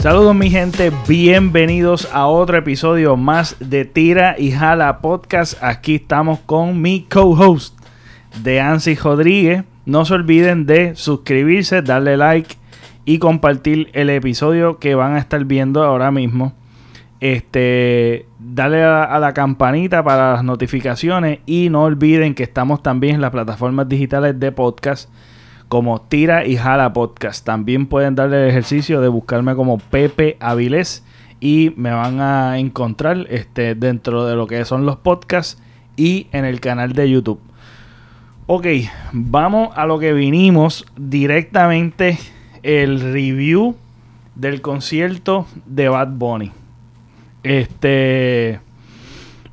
Saludos mi gente, bienvenidos a otro episodio más de Tira y Jala Podcast. Aquí estamos con mi co-host de Ansi Rodríguez. No se olviden de suscribirse, darle like y compartir el episodio que van a estar viendo ahora mismo. Este, dale a, la campanita para las notificaciones y no olviden que estamos también en las plataformas digitales de podcast como Tira y Jala Podcast. También pueden darle el ejercicio de buscarme como Pepe Avilés y me van a encontrar este, dentro de lo que son los podcasts y en el canal de YouTube. Ok, vamos a lo que vinimos directamente el review del concierto de Bad Bunny. Este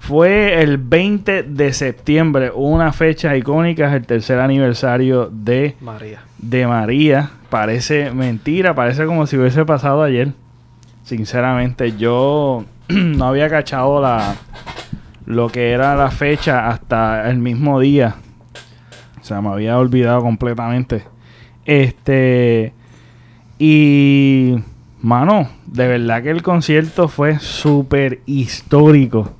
fue el 20 de septiembre, una fecha icónica, es el tercer aniversario de María. De María. Parece mentira, parece como si hubiese pasado ayer. Sinceramente, yo no había cachado la lo que era la fecha hasta el mismo día. O sea, me había olvidado completamente. Este y mano, de verdad que el concierto fue súper histórico.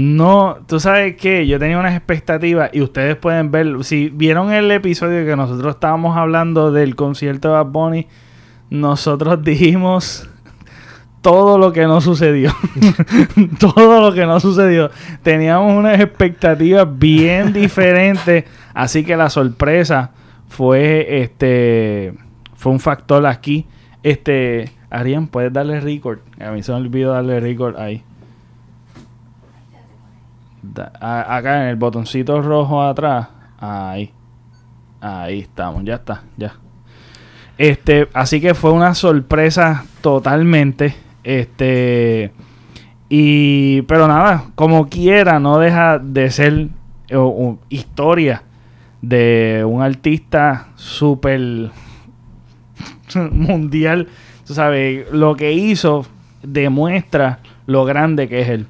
No, tú sabes que yo tenía unas expectativas y ustedes pueden ver, si vieron el episodio que nosotros estábamos hablando del concierto de Bad Bunny, nosotros dijimos todo lo que no sucedió. todo lo que no sucedió. Teníamos unas expectativas bien diferentes, así que la sorpresa fue este fue un factor aquí. Este, Arián, puedes darle record. A mí se me olvidó darle record ahí acá en el botoncito rojo atrás. Ahí. Ahí estamos, ya está, ya. Este, así que fue una sorpresa totalmente. Este. Y. Pero nada, como quiera, no deja de ser historia de un artista súper mundial. Tú sabes, lo que hizo demuestra lo grande que es él.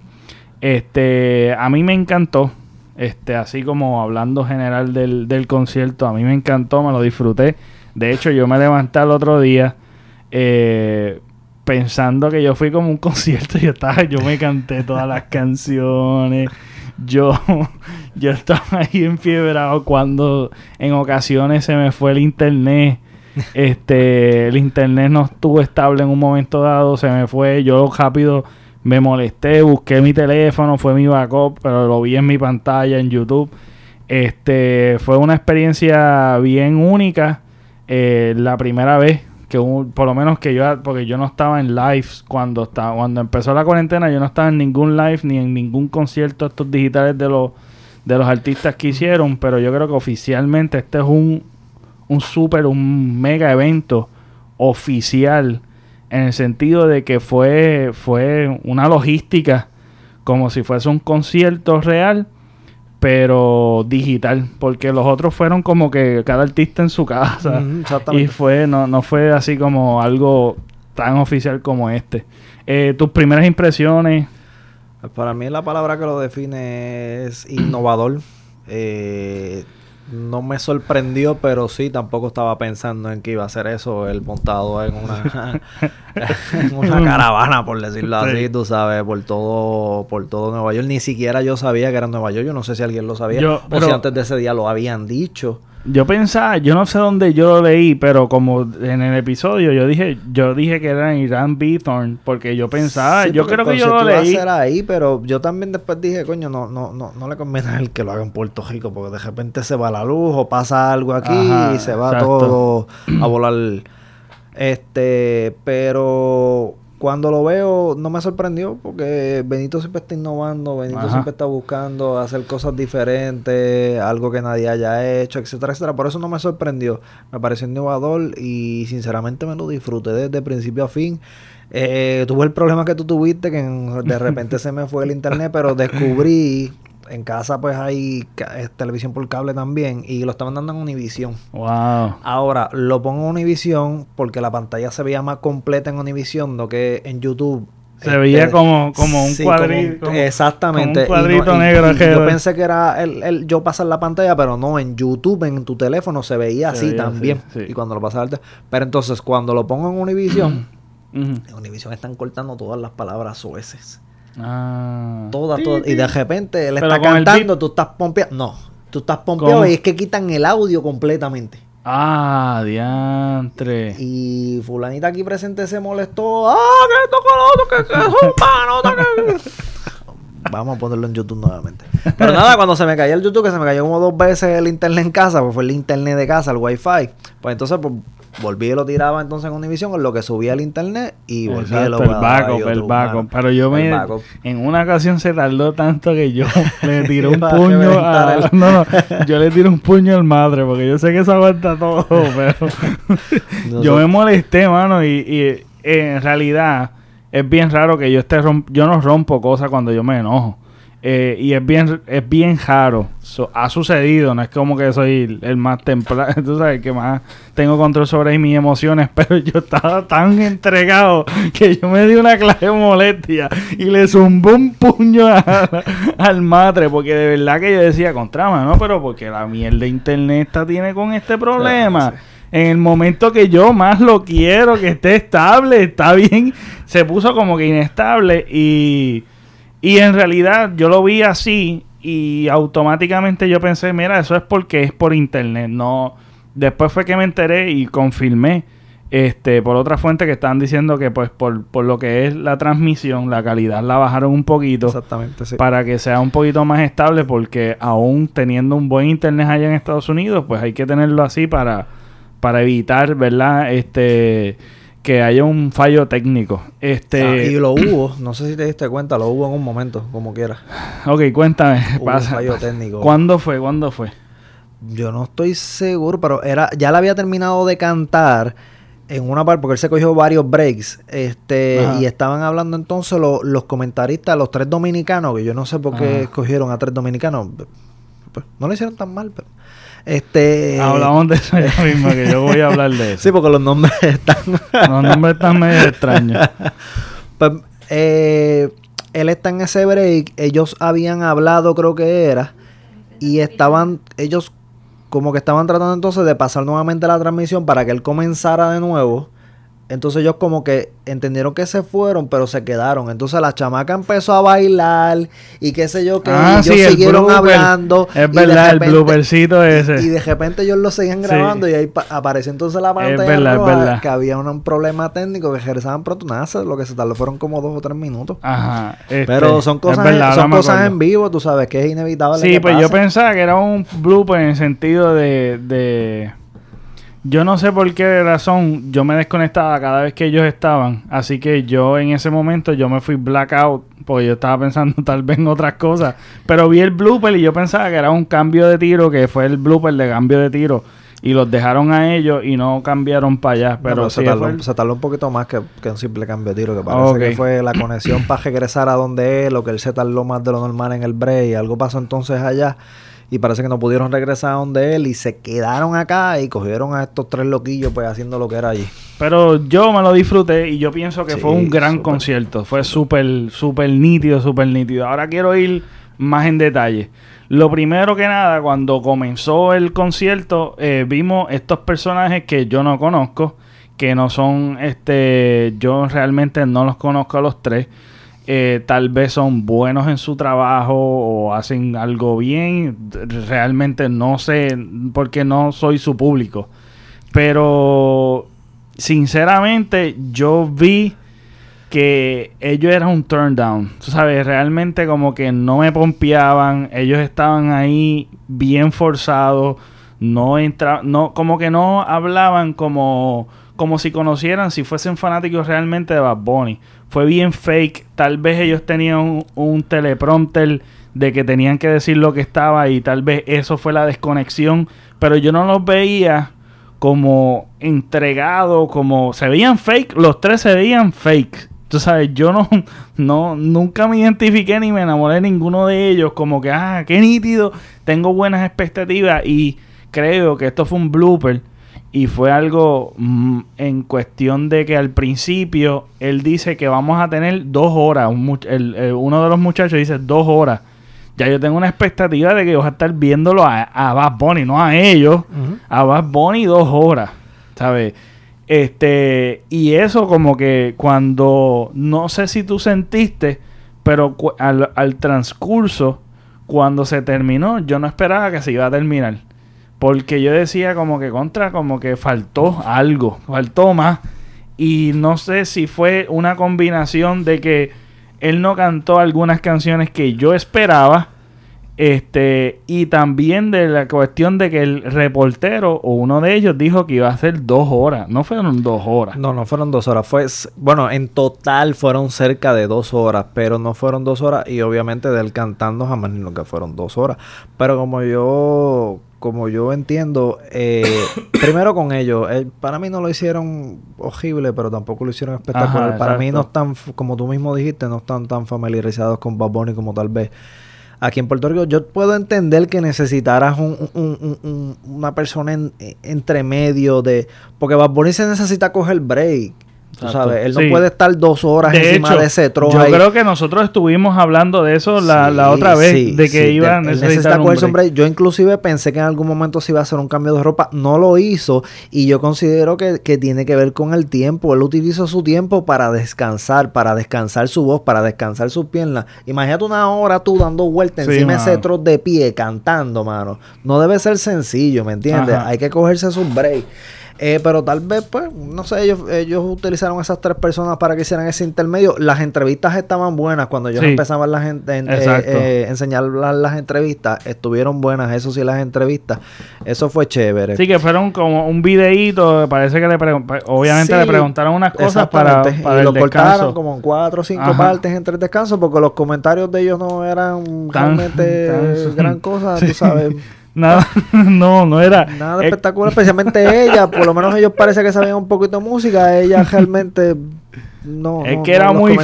Este, a mí me encantó. Este, así como hablando general del, del concierto, a mí me encantó, me lo disfruté. De hecho, yo me levanté el otro día eh, pensando que yo fui como un concierto. Yo estaba, yo me canté todas las canciones. Yo, yo estaba ahí enfiebrado cuando en ocasiones se me fue el internet. Este, el internet no estuvo estable en un momento dado, se me fue. Yo rápido me molesté, busqué mi teléfono, fue mi backup, pero lo vi en mi pantalla en YouTube. Este fue una experiencia bien única. Eh, la primera vez que por lo menos que yo porque yo no estaba en live cuando estaba cuando empezó la cuarentena yo no estaba en ningún live ni en ningún concierto estos digitales de los de los artistas que hicieron pero yo creo que oficialmente este es un un super un mega evento oficial en el sentido de que fue, fue una logística como si fuese un concierto real, pero digital, porque los otros fueron como que cada artista en su casa y fue no, no fue así como algo tan oficial como este. Eh, tus primeras impresiones. Para mí la palabra que lo define es innovador. Eh, no me sorprendió, pero sí, tampoco estaba pensando en que iba a ser eso, el montado en una, en una caravana, por decirlo así, tú sabes, por todo, por todo Nueva York. Ni siquiera yo sabía que era Nueva York, yo no sé si alguien lo sabía, o si antes de ese día lo habían dicho. Yo pensaba, yo no sé dónde yo lo leí, pero como en el episodio yo dije, yo dije que era en Irán Bithorn, porque yo pensaba, yo creo que yo lo leí. A ahí, pero yo también después dije, coño, no, no, no, no le conviene a él que lo haga en Puerto Rico, porque de repente se va la luz o pasa algo aquí y se va todo a volar. Este, pero cuando lo veo no me sorprendió porque Benito siempre está innovando, Benito siempre está buscando hacer cosas diferentes, algo que nadie haya hecho, etcétera, etcétera. Por eso no me sorprendió, me pareció innovador y sinceramente me lo disfruté desde principio a fin. Eh, tuve el problema que tú tuviste, que de repente se me fue el internet, pero descubrí en casa pues hay televisión por cable también y lo estaban dando en Univision. Wow. Ahora lo pongo en Univision porque la pantalla se veía más completa en Univision, no que en YouTube. Se veía este, como, como un cuadrito. exactamente. un cuadrito negro. yo pensé que era el, el, yo pasar la pantalla, pero no, en YouTube, en tu teléfono se veía así también. Y cuando lo pasaba Pero entonces cuando lo pongo en Univision En Univision están cortando todas las palabras sueces. Ah. Todas, todas. Y de repente él está cantando, tú estás pompeado. No, tú estás pompeado y es que quitan el audio completamente. Ah, diantre. Y fulanita aquí presente se molestó. ¡Ah, que toco lo otro! ¡Que, que es un Vamos a ponerlo en YouTube nuevamente. Pero nada, cuando se me cayó el YouTube, que se me cayó como dos veces el internet en casa, pues fue el internet de casa, el wifi. Pues entonces, pues volví y lo tiraba entonces en Univision en lo que subía al internet y volví y lo el backup, el backup. Pero yo me en una ocasión se tardó tanto que yo le tiré un puño a, no, no, yo le tiré un puño al madre porque yo sé que eso aguanta todo, pero yo me molesté, mano, y, y en realidad es bien raro que yo esté yo no rompo cosas cuando yo me enojo. Eh, y es bien, es bien raro. ha sucedido, no es como que soy el más templado, tú sabes, que más tengo control sobre mis emociones, pero yo estaba tan entregado que yo me di una clase de molestia y le zumbó un puño al madre, porque de verdad que yo decía, contrama, ¿no? Pero porque la mierda de internet está, tiene con este problema. En el momento que yo más lo quiero, que esté estable, está bien, se puso como que inestable y y en realidad yo lo vi así y automáticamente yo pensé, mira, eso es porque es por internet, no... Después fue que me enteré y confirmé este por otra fuente que estaban diciendo que pues por, por lo que es la transmisión, la calidad la bajaron un poquito Exactamente, sí. para que sea un poquito más estable porque aún teniendo un buen internet allá en Estados Unidos, pues hay que tenerlo así para para evitar, ¿verdad? Este que haya un fallo técnico. Este... Ah, y lo hubo, no sé si te diste cuenta, lo hubo en un momento, como quiera. Ok, cuéntame. Hubo un fallo técnico. ¿Cuándo fue? ¿Cuándo fue? Yo no estoy seguro, pero era ya la había terminado de cantar en una parte, porque él se cogió varios breaks, este, y estaban hablando entonces los comentaristas, los tres dominicanos, que yo no sé por qué escogieron a tres dominicanos, pues, no le hicieron tan mal, pero este, Hablamos de eso ya mismo, que yo voy a hablar de eso. Sí, porque los nombres están... los nombres están medio extraños. Pues, eh, él está en ese break, ellos habían hablado, creo que era, y estaban, ellos como que estaban tratando entonces de pasar nuevamente la transmisión para que él comenzara de nuevo. Entonces ellos como que entendieron que se fueron, pero se quedaron. Entonces la chamaca empezó a bailar y qué sé yo, que ah, ellos siguieron hablando. Es verdad, el bloopercito ese. Y, de repente ellos lo seguían grabando y ahí apareció entonces la pantalla roja, que había un, problema técnico que regresaban pronto. Nada, lo que se tardó fueron como dos o tres minutos. Ajá. pero son cosas, son cosas en vivo, tú sabes, que es inevitable. Sí, pues yo pensaba que era un blooper en el sentido de... de yo no sé por qué razón yo me desconectaba cada vez que ellos estaban. Así que yo en ese momento yo me fui blackout porque yo estaba pensando tal vez en otras cosas. Pero vi el blooper y yo pensaba que era un cambio de tiro, que fue el blooper de cambio de tiro. Y los dejaron a ellos y no cambiaron para allá. Pero, se, tardó, un poquito más que, un simple cambio de tiro. Que parece que fue la conexión para regresar a donde él o que él se tardó más de lo normal en el break. Algo pasó entonces allá y parece que no pudieron regresar a donde él y se quedaron acá y cogieron a estos tres loquillos pues haciendo lo que era allí. Pero yo me lo disfruté y yo pienso que fue un gran concierto. Fue súper, súper nítido, súper nítido. Ahora quiero ir más en detalle. Lo primero que nada, cuando comenzó el concierto, eh, vimos estos personajes que yo no conozco, que no son, este, yo realmente no los conozco a los tres. Eh, tal vez son buenos en su trabajo o hacen algo bien. Realmente no sé porque no soy su público. Pero sinceramente yo vi que ellos eran un turn down. Tú sabes, realmente como que no me pompeaban. Ellos estaban ahí bien forzados. No entra, no, como que no hablaban como, como si conocieran, si fuesen fanáticos realmente de Bad Bunny fue bien fake. Tal vez ellos tenían un, teleprompter de que tenían que decir lo que estaba y tal vez eso fue la desconexión. Pero yo no los veía como entregados, como se veían fake. Los tres se veían fake. Tú sabes, yo no, no, nunca me identifiqué ni me enamoré de ninguno de ellos. Como que, ah, qué nítido. Tengo buenas expectativas y creo que esto fue un blooper y fue algo mm, en cuestión de que al principio él dice que vamos a tener dos horas. uno de los muchachos dice dos horas. Ya yo tengo una expectativa de que vas a estar viéndolo a, a Bad Bunny, no a ellos. A Bad Bunny dos horas. ¿Sabes? Este, y eso como que cuando, no sé si tú sentiste, pero al, al transcurso, cuando se terminó, yo no esperaba que se iba a terminar. Porque yo decía como que contra, como que faltó algo, faltó más. Y no sé si fue una combinación de que él no cantó algunas canciones que yo esperaba este, y también de la cuestión de que el reportero o uno de ellos dijo que iba a ser dos horas. No fueron dos horas. No, no fueron dos horas. Fue, bueno, en total fueron cerca de dos horas, pero no fueron dos horas. Y obviamente del cantando jamás ni que fueron dos horas. Pero como yo, como yo entiendo, eh, primero con ellos, eh, para mí no lo hicieron horrible, pero tampoco lo hicieron espectacular. para mí no están, como tú mismo dijiste, no están tan familiarizados con Bad Bunny como tal vez aquí en Puerto Rico, yo puedo entender que necesitaras un, una persona en, entre medio de... Porque Bad Bunny se necesita coger break. Tú sabes, él no puede estar dos horas encima de ese trozo. Yo creo que nosotros estuvimos hablando de eso la, la otra vez, de que iba a necesitar un break. Yo inclusive pensé que en algún momento se iba a hacer un cambio de ropa. No lo hizo y yo considero que, que tiene que ver con el tiempo. Él utilizó su tiempo para descansar, para descansar su voz, para descansar sus piernas. Imagínate una hora tú dando vueltas encima de ese trozo de pie, cantando, mano. No debe ser sencillo, ¿me entiendes? Hay que cogerse sus breaks. Eh, pero tal vez, pues, no sé, ellos, ellos utilizaron esas tres personas para que hicieran ese intermedio. Las entrevistas estaban buenas cuando ellos empezaban la gente, en, eh, eh, enseñar las, entrevistas. Estuvieron buenas, eso sí, las entrevistas. Eso fue chévere. Sí, que fueron como un videíto. Parece que le obviamente le preguntaron unas cosas para, para, y lo cortaron como en cuatro o cinco partes entre el descanso porque los comentarios de ellos no eran realmente gran cosa, tú sabes. Nada, no, no era. Nada espectacular, especialmente ella. Por lo menos ellos parece que sabían un poquito de música. Ella realmente. No, es que era muy.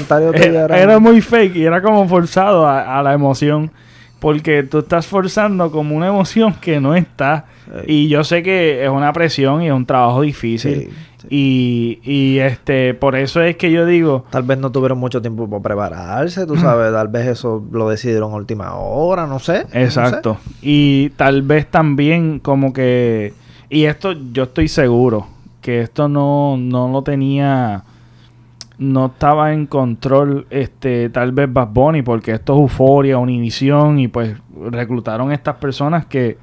Era muy fake y era como forzado a, la emoción. Porque tú estás forzando como una emoción que no está. Y yo sé que es una presión y es un trabajo difícil. Y, y este, por eso es que yo digo. Tal vez no tuvieron mucho tiempo para prepararse, tú sabes, tal vez eso lo decidieron a última hora, no sé. Exacto. Y tal vez también como que. Y esto yo estoy seguro que esto no, no lo tenía. No estaba en control, este, tal vez Bad Bunny, porque esto es euforia, Univision, y pues reclutaron estas personas que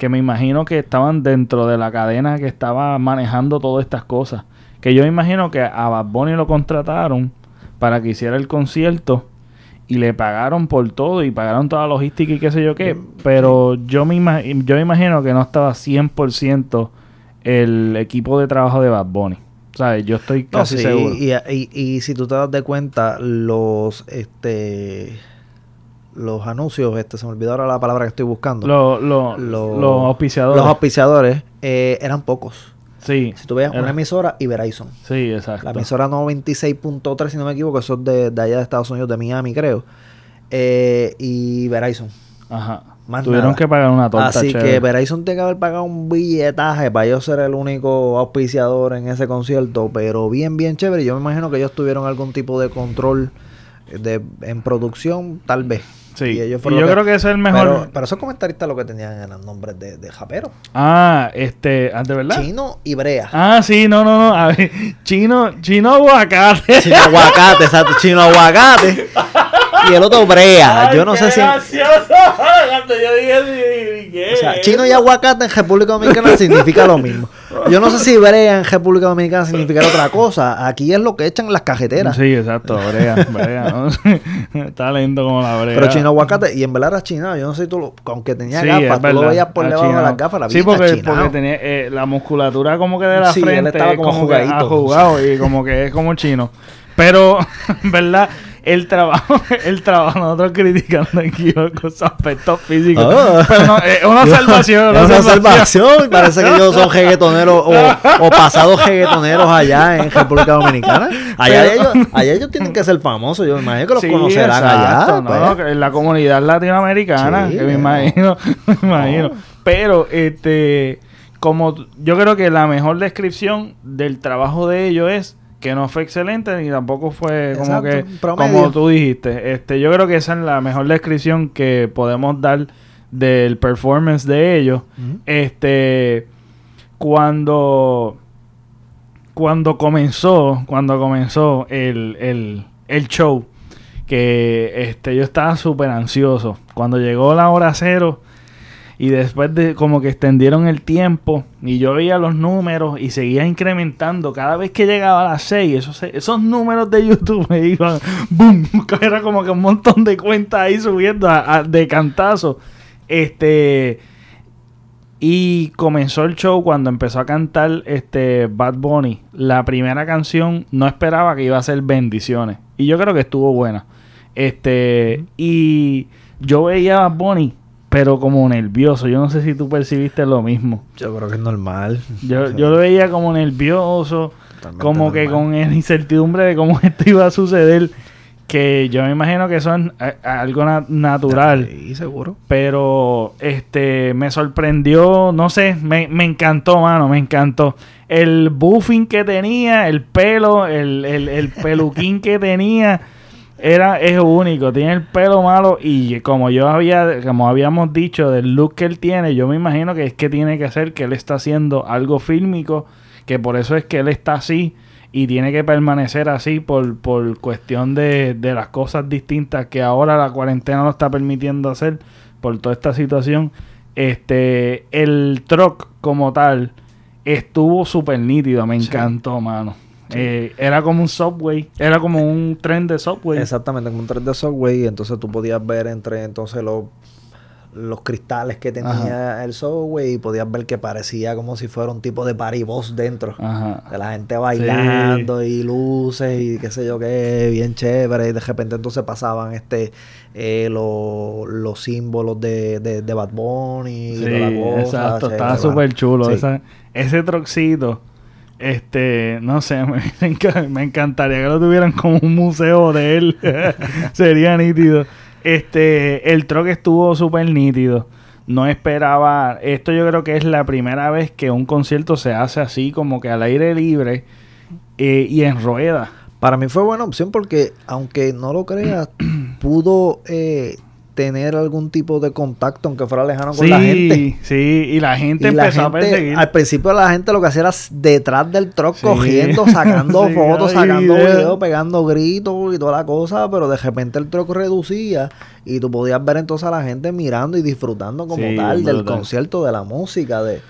que me imagino que estaban dentro de la cadena que estaba manejando todas estas cosas. Que yo imagino que a Bad Bunny lo contrataron para que hiciera el concierto y le pagaron por todo y pagaron toda la logística y qué sé yo qué. Pero yo, me yo imagino que no estaba 100% el equipo de trabajo de Bad Bunny. ¿Sabes? Yo estoy casi seguro. Y, y, y, si tú te das de cuenta, los este los anuncios, este, se me olvidó ahora la palabra que estoy buscando. los auspiciadores. Los auspiciadores eh, eran pocos. Sí. Si tú veas una emisora y Verizon. Sí, exacto. La emisora 96.3, si no me equivoco, eso es de, de, allá de Estados Unidos, de Miami, creo. Eh, y Verizon. Ajá. Tuvieron que pagar una torta Así que Verizon tiene que haber pagado un billetaje para yo ser el único auspiciador en ese concierto, pero bien, bien chévere. Yo me imagino que ellos tuvieron algún tipo de control de, en producción, tal vez. Sí, y, yo creo que es el mejor. Pero, esos comentaristas lo que tenían eran nombres de, de japero. Ah, este, ah, ¿de verdad? Chino y Brea. Ah, sí, no, no, no. A ver, chino, chino aguacate. Chino aguacate, exacto. Chino aguacate. y el otro Brea. yo no sé si. Gracioso. yo dije, ¿qué? O sea, chino y aguacate en República Dominicana significa lo mismo. Yo no sé si brea en República Dominicana significa otra cosa. Aquí es lo que echan las cajeteras. Sí, exacto, brea, brea. Está lento como la brea. Pero chino aguacate, y en verdad era chino. Yo no sé si tú, lo, aunque tenía gafas, tú lo veías por debajo de las gafas. La sí, porque, porque tenía eh, la musculatura como que de la sí, frente. Él estaba como, como jugadito. jugado y como que es como chino. Pero, ¿verdad? El trabajo, el trabajo, nosotros criticando aquí con su aspecto físico. Oh. Pero no, es una salvación. Es una salvación. Parece que ellos son jeguetoneros o, o, pasados jeguetoneros allá en República Dominicana. Allá, ellos, allá ellos tienen que ser famosos. Yo me imagino que los conocerán allá. Pues. en la comunidad latinoamericana, que me imagino, me imagino. Pero, este, como yo creo que la mejor descripción del trabajo de ellos es que no fue excelente ni tampoco fue como que como tú dijiste. Este, yo creo que esa es la mejor descripción que podemos dar del performance de ellos. Este cuando cuando comenzó, cuando comenzó el, el, el show, que este, yo estaba súper ansioso. Cuando llegó la hora cero y después de como que extendieron el tiempo y yo veía los números y seguía incrementando cada vez que llegaba a las 6 esos, esos números de YouTube me iban boom era como que un montón de cuentas ahí subiendo de cantazo. Este y comenzó el show cuando empezó a cantar este Bad Bunny. La primera canción no esperaba que iba a ser bendiciones y yo creo que estuvo buena. Este y yo veía a Bad Bunny pero como nervioso. Yo no sé si tú percibiste lo mismo. Yo creo que es normal. Yo, yo lo veía como nervioso, como que con incertidumbre de cómo esto iba a suceder. Que yo me imagino que eso es algo natural. Sí, seguro. Pero este me sorprendió, no sé, me, me encantó, mano, me encantó. El buffing que tenía, el pelo, el, el, el peluquín que tenía era es único, tiene el pelo malo y como yo había como habíamos dicho del look que él tiene, yo me imagino que es que tiene que ser que él está haciendo algo fílmico, que por eso es que él está así y tiene que permanecer así por, por cuestión de, de las cosas distintas que ahora la cuarentena lo está permitiendo hacer por toda esta situación. Este, el truck como tal estuvo súper nítido, me encantó, mano. Eh, era como un subway, era como un tren de subway. Exactamente, como un tren de subway. Y entonces tú podías ver entre entonces los, los cristales que tenía el subway y podías ver que parecía como si fuera un tipo de paribos dentro. De la gente bailando y luces y qué sé yo qué, bien chévere. Y de repente entonces pasaban este eh, los símbolos de, de, Bad Bunny y toda la cosa. Exacto, estaba súper chulo. ese troxito este, no sé, me, encantaría que lo tuvieran como un museo de él. Sería nítido. Este, el truck estuvo súper nítido. No esperaba. Esto yo creo que es la primera vez que un concierto se hace así, como que al aire libre eh, y en rueda. Para mí fue buena opción porque, aunque no lo creas, pudo eh, tener algún tipo de contacto, aunque fuera lejano con la gente. Sí, y la gente empezó a perseguir. Al principio la gente lo que hacía era detrás del truck cogiendo, sacando fotos, sacando videos, pegando gritos y toda la cosa, pero de repente el truck reducía y tú podías ver entonces a la gente mirando y disfrutando como tal del concierto, de la música, de...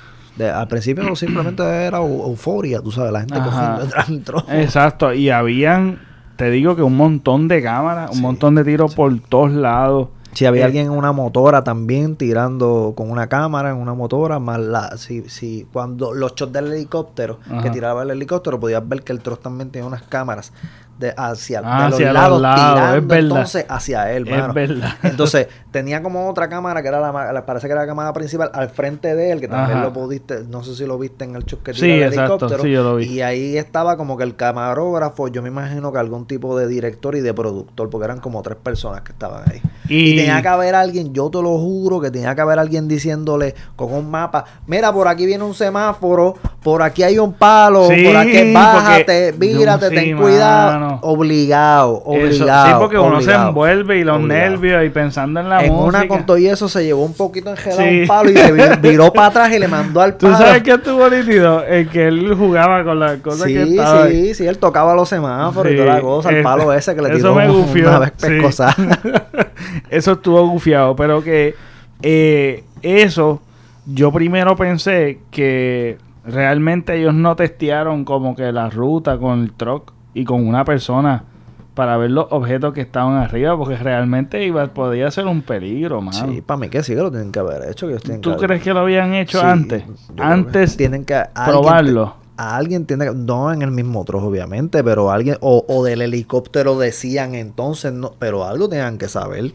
al principio no simplemente era euforia, tú sabes, la gente cogiendo detrás del truck. Exacto, y habían, te digo que un montón de cámaras, un montón de tiros por todos lados. Si había eh, alguien en una motora también tirando con una cámara en una motora, más la, si, si cuando los shots del helicóptero, que tiraba el helicóptero, podías ver que el trozo también tenía unas cámaras de hacia, ah, los lados, tirando entonces hacia él, mano. Entonces, tenía como otra cámara que era la, parece que era la cámara principal al frente de él, que también lo pudiste, no sé si lo viste en el que sí, el helicóptero. Sí, yo lo vi. Y ahí estaba como que el camarógrafo, yo me imagino que algún tipo de director y de productor, porque eran como tres personas que estaban ahí. Y, tenía que haber alguien, yo te lo juro, que tenía que haber alguien diciéndole con un mapa, mira, por aquí viene un semáforo, por aquí hay un palo, por aquí bájate, vírate, ten cuidado. Obligado, obligado. sí, porque uno se envuelve y los nervios y pensando en la en una con todo y eso se llevó un poquito engelado un palo y se viró para atrás y le mandó al palo. ¿Tú sabes qué estuvo nítido? El que él jugaba con las cosas que estaba. Sí, sí, él tocaba los semáforos y toda la cosa, el palo ese que le tiró eso me gufió, una vez eso estuvo gufiado, pero que eh, eso, yo primero pensé que realmente ellos no testearon como que la ruta con el truck y con una persona para ver los objetos que estaban arriba, porque realmente iba, podía ser un peligro, mano. Sí, para mí que sí que lo tienen que haber hecho. Que ¿Tú crees que lo habían hecho antes? Antes tienen que probarlo. a alguien tiene que, no en el mismo trozo obviamente, pero alguien, o, o del helicóptero decían entonces, no, pero algo tenían que saber.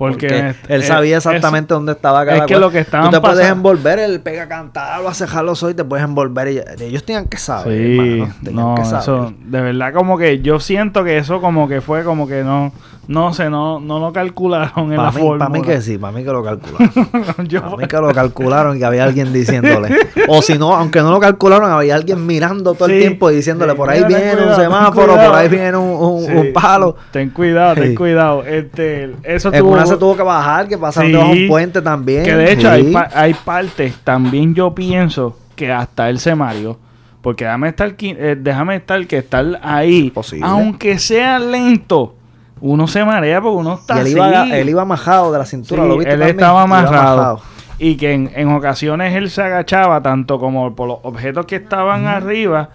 Porque, él sabía exactamente dónde estaba cada es que lo que estaban Tú te puedes envolver, el pega cantar, a cejar los ojos y te puedes envolver. Y ellos tenían que saber, sí, no, Eso, de verdad, como que yo siento que eso como que fue como que no no sé, no, no lo calcularon en la forma. Para mí que sí, para mí que lo calcularon. Para mí que lo calcularon y que había alguien diciéndole. o si no, aunque no lo calcularon, había alguien mirando todo el tiempo y diciéndole, por ahí viene un semáforo, por ahí viene un, palo. Ten cuidado, ten cuidado. Este, eso tuvo... se que bajar, que pasaron debajo un puente también. Que de hecho hay, hay partes, también yo pienso que hasta el semario Porque déjame estar, eh, déjame estar que estar ahí, aunque sea lento, uno se marea porque uno está y él Iba, él iba majado de la cintura, ¿lo viste Él estaba amarrado. Y que en, ocasiones él se agachaba tanto como por los objetos que estaban arriba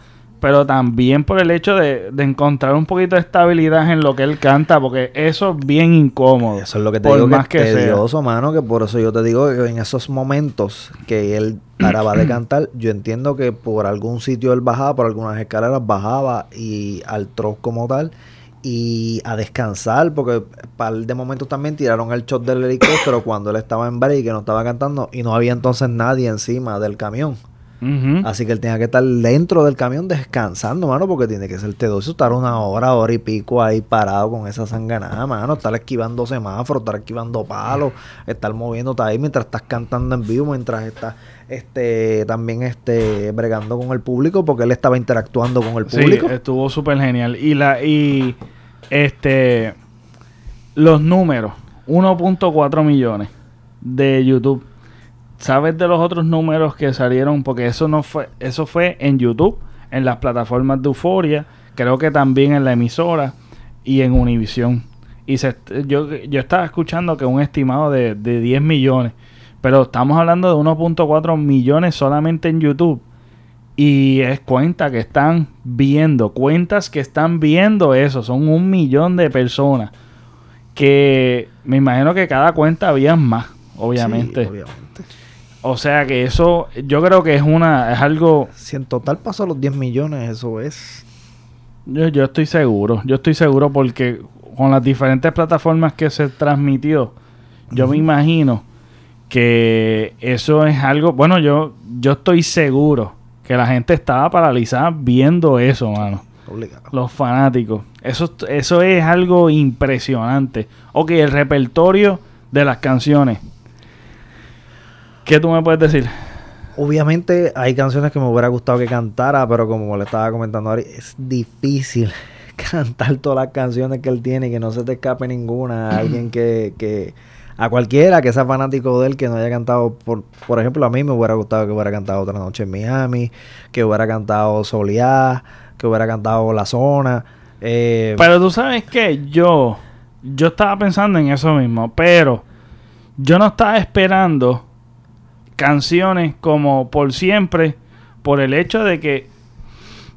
pero también por el hecho de, encontrar un poquito de estabilidad en lo que él canta, porque eso es bien incómodo. Eso es lo que te digo más que, es tedioso, mano, que por eso yo te digo que en esos momentos que él paraba de cantar, yo entiendo que por algún sitio él bajaba, por algunas escaleras bajaba y al troz como tal, y a descansar, porque par de momentos también tiraron el shot del helicóptero cuando él estaba en break, que no estaba cantando, y no había entonces nadie encima del camión. Así que él tenía que estar dentro del camión descansando, mano, porque tiene que ser tedoso estar una hora, hora y pico ahí parado con esa sanganada, mano. Estar esquivando semáforos, estar esquivando palos, estar moviéndote ahí mientras estás cantando en vivo, mientras estás este también este bregando con el público, porque él estaba interactuando con el público. Sí, estuvo súper genial. Y la, y este los números, 1.4 millones de YouTube ¿Sabes de los otros números que salieron? Porque eso no fue, eso fue en YouTube, en las plataformas de Euforia, creo que también en la emisora y en Univision. Y se, yo, yo estaba escuchando que un estimado de, de 10 millones, pero estamos hablando de 1.4 millones solamente en YouTube. Y es cuenta que están viendo, cuentas que están viendo eso, son un millón de personas. Que me imagino que cada cuenta había más, obviamente. obviamente. O sea que eso, yo creo que es una, es algo. Si en total pasó los 10 millones, eso es. Yo, yo estoy seguro, yo estoy seguro porque con las diferentes plataformas que se transmitió, yo me imagino que eso es algo. Bueno, yo, yo estoy seguro que la gente estaba paralizada viendo eso, mano. Obligado. Los fanáticos. Eso, eso es algo impresionante. Ok, el repertorio de las canciones ¿Qué tú me puedes decir? Obviamente hay canciones que me hubiera gustado que cantara, pero como le estaba comentando ahora, es difícil cantar todas las canciones que él tiene y que no se te escape ninguna. alguien que, que, a cualquiera que sea fanático de él que no haya cantado, por, por ejemplo, a mí me hubiera gustado que hubiera cantado Otra Noche en Miami, que hubiera cantado Soleá, que hubiera cantado La Zona. Eh, pero tú sabes que yo, yo estaba pensando en eso mismo, pero yo no estaba esperando canciones como Por Siempre, por el hecho de que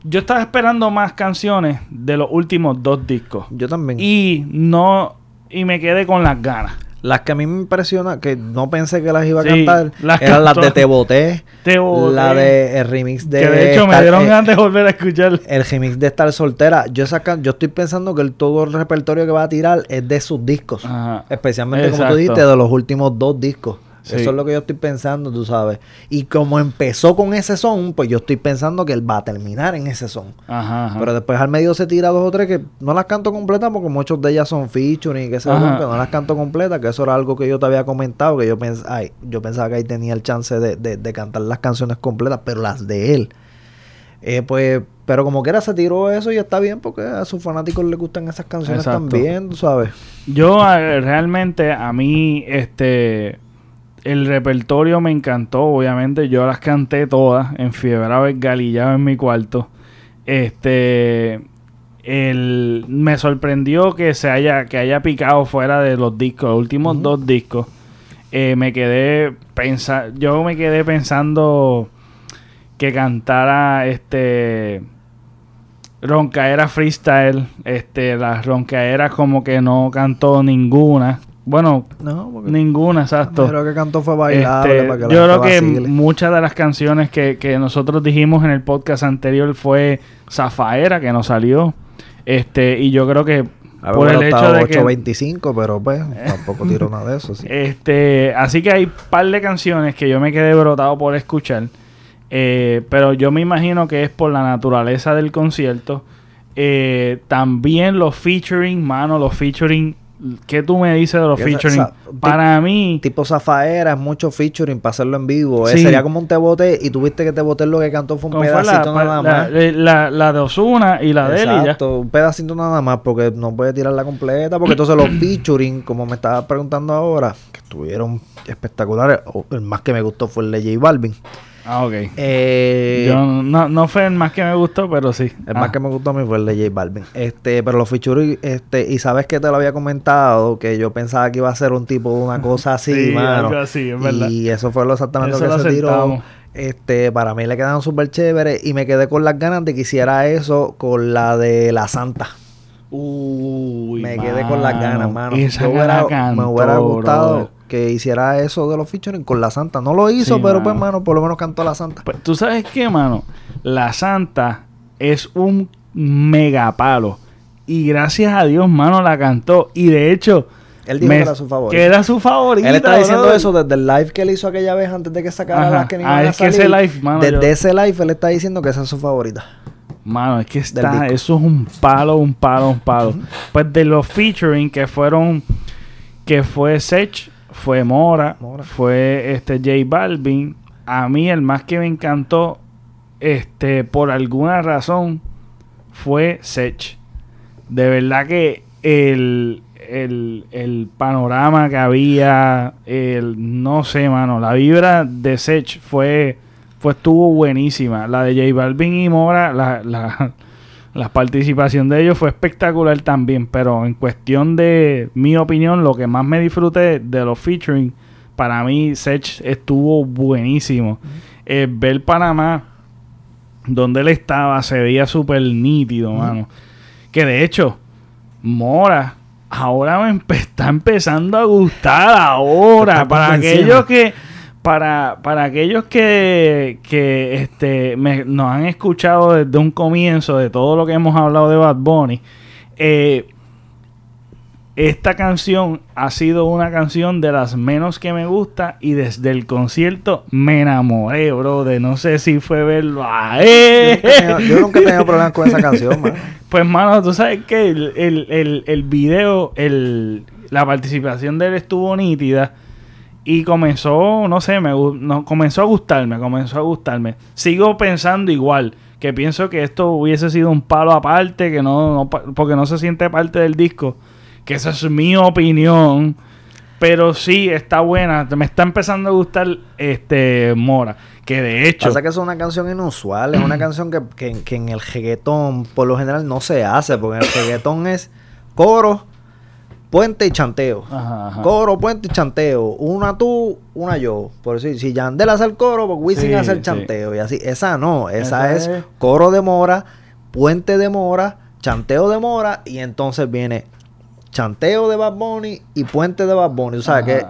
yo estaba esperando más canciones de los últimos dos discos. Yo también. Y no, y me quedé con las ganas. Las que a mí me impresiona, que no pensé que las iba a cantar, eran las de Te Boté, la de el remix de... Que de hecho me dieron ganas de volver a escuchar. El remix de Estar Soltera. Yo, saca, yo estoy pensando que el, todo el repertorio que va a tirar es de sus discos. Especialmente, como tú dijiste, de los últimos dos discos. Eso es lo que yo estoy pensando, tú sabes. Y como empezó con ese son, pues yo estoy pensando que él va a terminar en ese son. Ajá, Pero después al medio se tira dos o tres que no las canto completas porque muchos de ellas son featuring y que se no las canto completas, que eso era algo que yo te había comentado, que yo, pens ay, yo pensaba que ahí tenía el chance de, de, cantar las canciones completas, pero las de él. Eh, pues, pero como quiera se tiró eso y está bien porque a sus fanáticos les gustan esas canciones también, tú sabes. Yo realmente a mí, este el repertorio me encantó, obviamente. Yo las canté todas en fiebre galillado en mi cuarto. Este. El, me sorprendió que se haya, que haya picado fuera de los discos, los últimos dos discos. Eh, me quedé pensando, yo me quedé pensando que cantara este roncaera freestyle, este las roncaeras como que no cantó ninguna. Bueno, ninguna, exacto. Creo que cantó fue bailable. Este, yo creo que muchas de las canciones que, que, nosotros dijimos en el podcast anterior fue Zafaera, que no salió. Este, y yo creo que por el hecho de 825, pero pues tampoco tiro nada de eso. Este, así que hay un par de canciones que yo me quedé brotado por escuchar. Eh, pero yo me imagino que es por la naturaleza del concierto. Eh, también los featuring, mano, los featuring ¿Qué tú me dices de los featuring? para mí. Tipo Zafaera, es mucho featuring para hacerlo en vivo. Eh, sería como un te bote y tuviste que te bote lo que cantó fue un pedacito nada más. La, de Osuna y la de él. Exacto, un pedacito nada más porque no puede tirarla completa. Porque entonces los featuring, como me estabas preguntando ahora, que estuvieron espectaculares. El más que me gustó fue el de J Balvin. Ah, ok. Eh, Yo, no, no fue el más que me gustó, pero sí. El más ah. que me gustó a mí fue el de J Balvin. Este, pero los featuring, este, y sabes que te lo había comentado, que yo pensaba que iba a ser un tipo de una cosa así, sí, mano. Algo así, es verdad. Y eso fue lo exactamente lo que se tiró. Este, para mí le quedaron súper chéveres y me quedé con las ganas de que hiciera eso con la de la Santa. Uy, me quedé con las ganas, mano. me hubiera gustado que hiciera eso de los featuring con la Santa. No lo hizo, pero pues, mano, por lo menos cantó la Santa. Pues, ¿Tú sabes qué, mano? La Santa es un megapalo. Y gracias a Dios, mano, la cantó. Y de hecho... Él dijo que era su favorita. Que era su favorita. Él está diciendo eso desde el live que él hizo aquella vez antes de que sacara las que ni ah, es Que ese live, mano, desde ese live él está diciendo que esa es su favorita. Mano, es que está, eso es un palo, un palo, un palo. Pues de los featuring que fueron, que fue Sech, fue Mora, fue este J Balvin. A mí el más que me encantó, este, por alguna razón, fue Sech. De verdad que el, el, el, panorama que había, el, no sé, mano, la vibra de Sech fue pues estuvo buenísima. La de J Balvin y Mora, la, la, participación de ellos fue espectacular también. Pero en cuestión de mi opinión, lo que más me disfruté de los featuring, para mí Sech estuvo buenísimo. Eh, ver Panamá, donde él estaba, se veía súper nítido, mano. Que de hecho, Mora ahora me está empezando a gustar ahora. Para aquellos que para, para aquellos que, que este, nos han escuchado desde un comienzo de todo lo que hemos hablado de Bad Bunny, eh, esta canción ha sido una canción de las menos que me gusta y desde el concierto me enamoré, bro. De no sé si fue verlo a Yo nunca he tenido problemas con esa canción, man. Pues, mano, tú sabes que el, el, el, video, el, la participación de él estuvo nítida. Y comenzó, no sé, me no, comenzó a gustarme, comenzó a gustarme. Sigo pensando igual, que pienso que esto hubiese sido un palo aparte, que no, no porque no se siente parte del disco. Que esa es mi opinión. Pero sí, está buena. Me está empezando a gustar este Mora. Que de hecho. Pasa que es una canción inusual. Es una canción que, que, que, en el reggaetón, por lo general, no se hace. Porque en el reggaetón es coro, puente y chanteo. Coro, puente y chanteo. Una tú, una yo. Por decir, si Yandel hace el coro, pues Wisin hace el chanteo. Y así. Esa no. Esa, es, coro de mora, puente de mora, chanteo de mora. Y entonces viene chanteo de Bad Bunny y puente de Bad Bunny. O sea que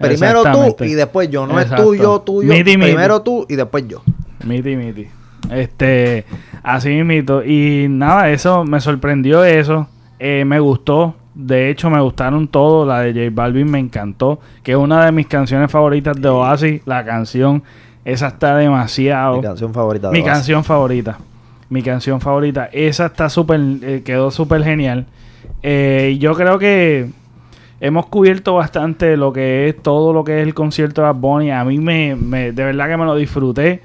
primero tú y después yo. No es tuyo, tuyo. primero tú y después yo. Miti, miti. Este, así mismo. Y nada, eso me sorprendió eso. Eh, me gustó de hecho, me gustaron todos. La de J Balvin me encantó. Que es una de mis canciones favoritas de Oasis. La canción, esa está demasiado. Mi canción favorita. De mi canción favorita. Mi canción favorita. Esa está súper, eh, quedó súper genial. Eh, yo creo que hemos cubierto bastante lo que es todo lo que es el concierto de Bad Bunny. A mí me, me de verdad que me lo disfruté.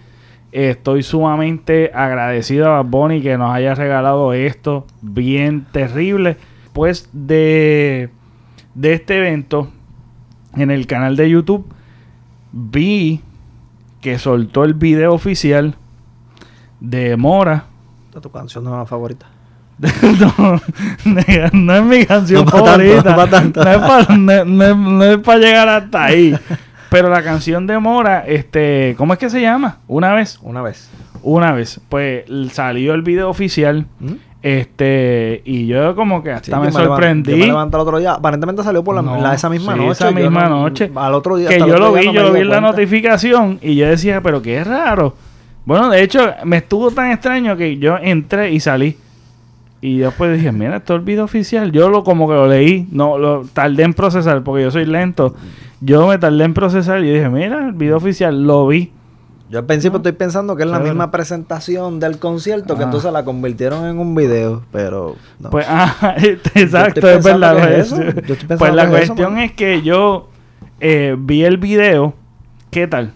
Estoy sumamente agradecido a Bad Bunny que nos haya regalado esto bien terrible después de, de este evento, en el canal de YouTube, vi que soltó el video oficial de Mora. ¿De tu canción no favorita? no, es mi canción favorita. no, es para llegar hasta ahí. Pero la canción de Mora, este, ¿cómo es que se llama? Una vez. Una vez. Una vez. Pues salió el video oficial. ¿Mm? Este, y yo como que hasta me, sorprendí. me levanté el otro día. Aparentemente salió por la, esa misma noche. Esa misma noche. Al otro día. Que yo lo vi, yo lo vi en la notificación y yo decía, pero qué raro. Bueno, de hecho, me estuvo tan extraño que yo entré y salí. Y después dije, mira, esto es el video oficial. Yo lo como que lo leí, no lo tardé en procesar porque yo soy lento. Yo me tardé en procesar y dije, mira, el video oficial lo vi. Yo al principio estoy pensando que es la misma presentación del concierto, que ah. entonces la convirtieron en un video, pero... No. Pues, ah, exacto, es verdad. pues la cuestión es que yo eh, vi el video, ¿qué tal?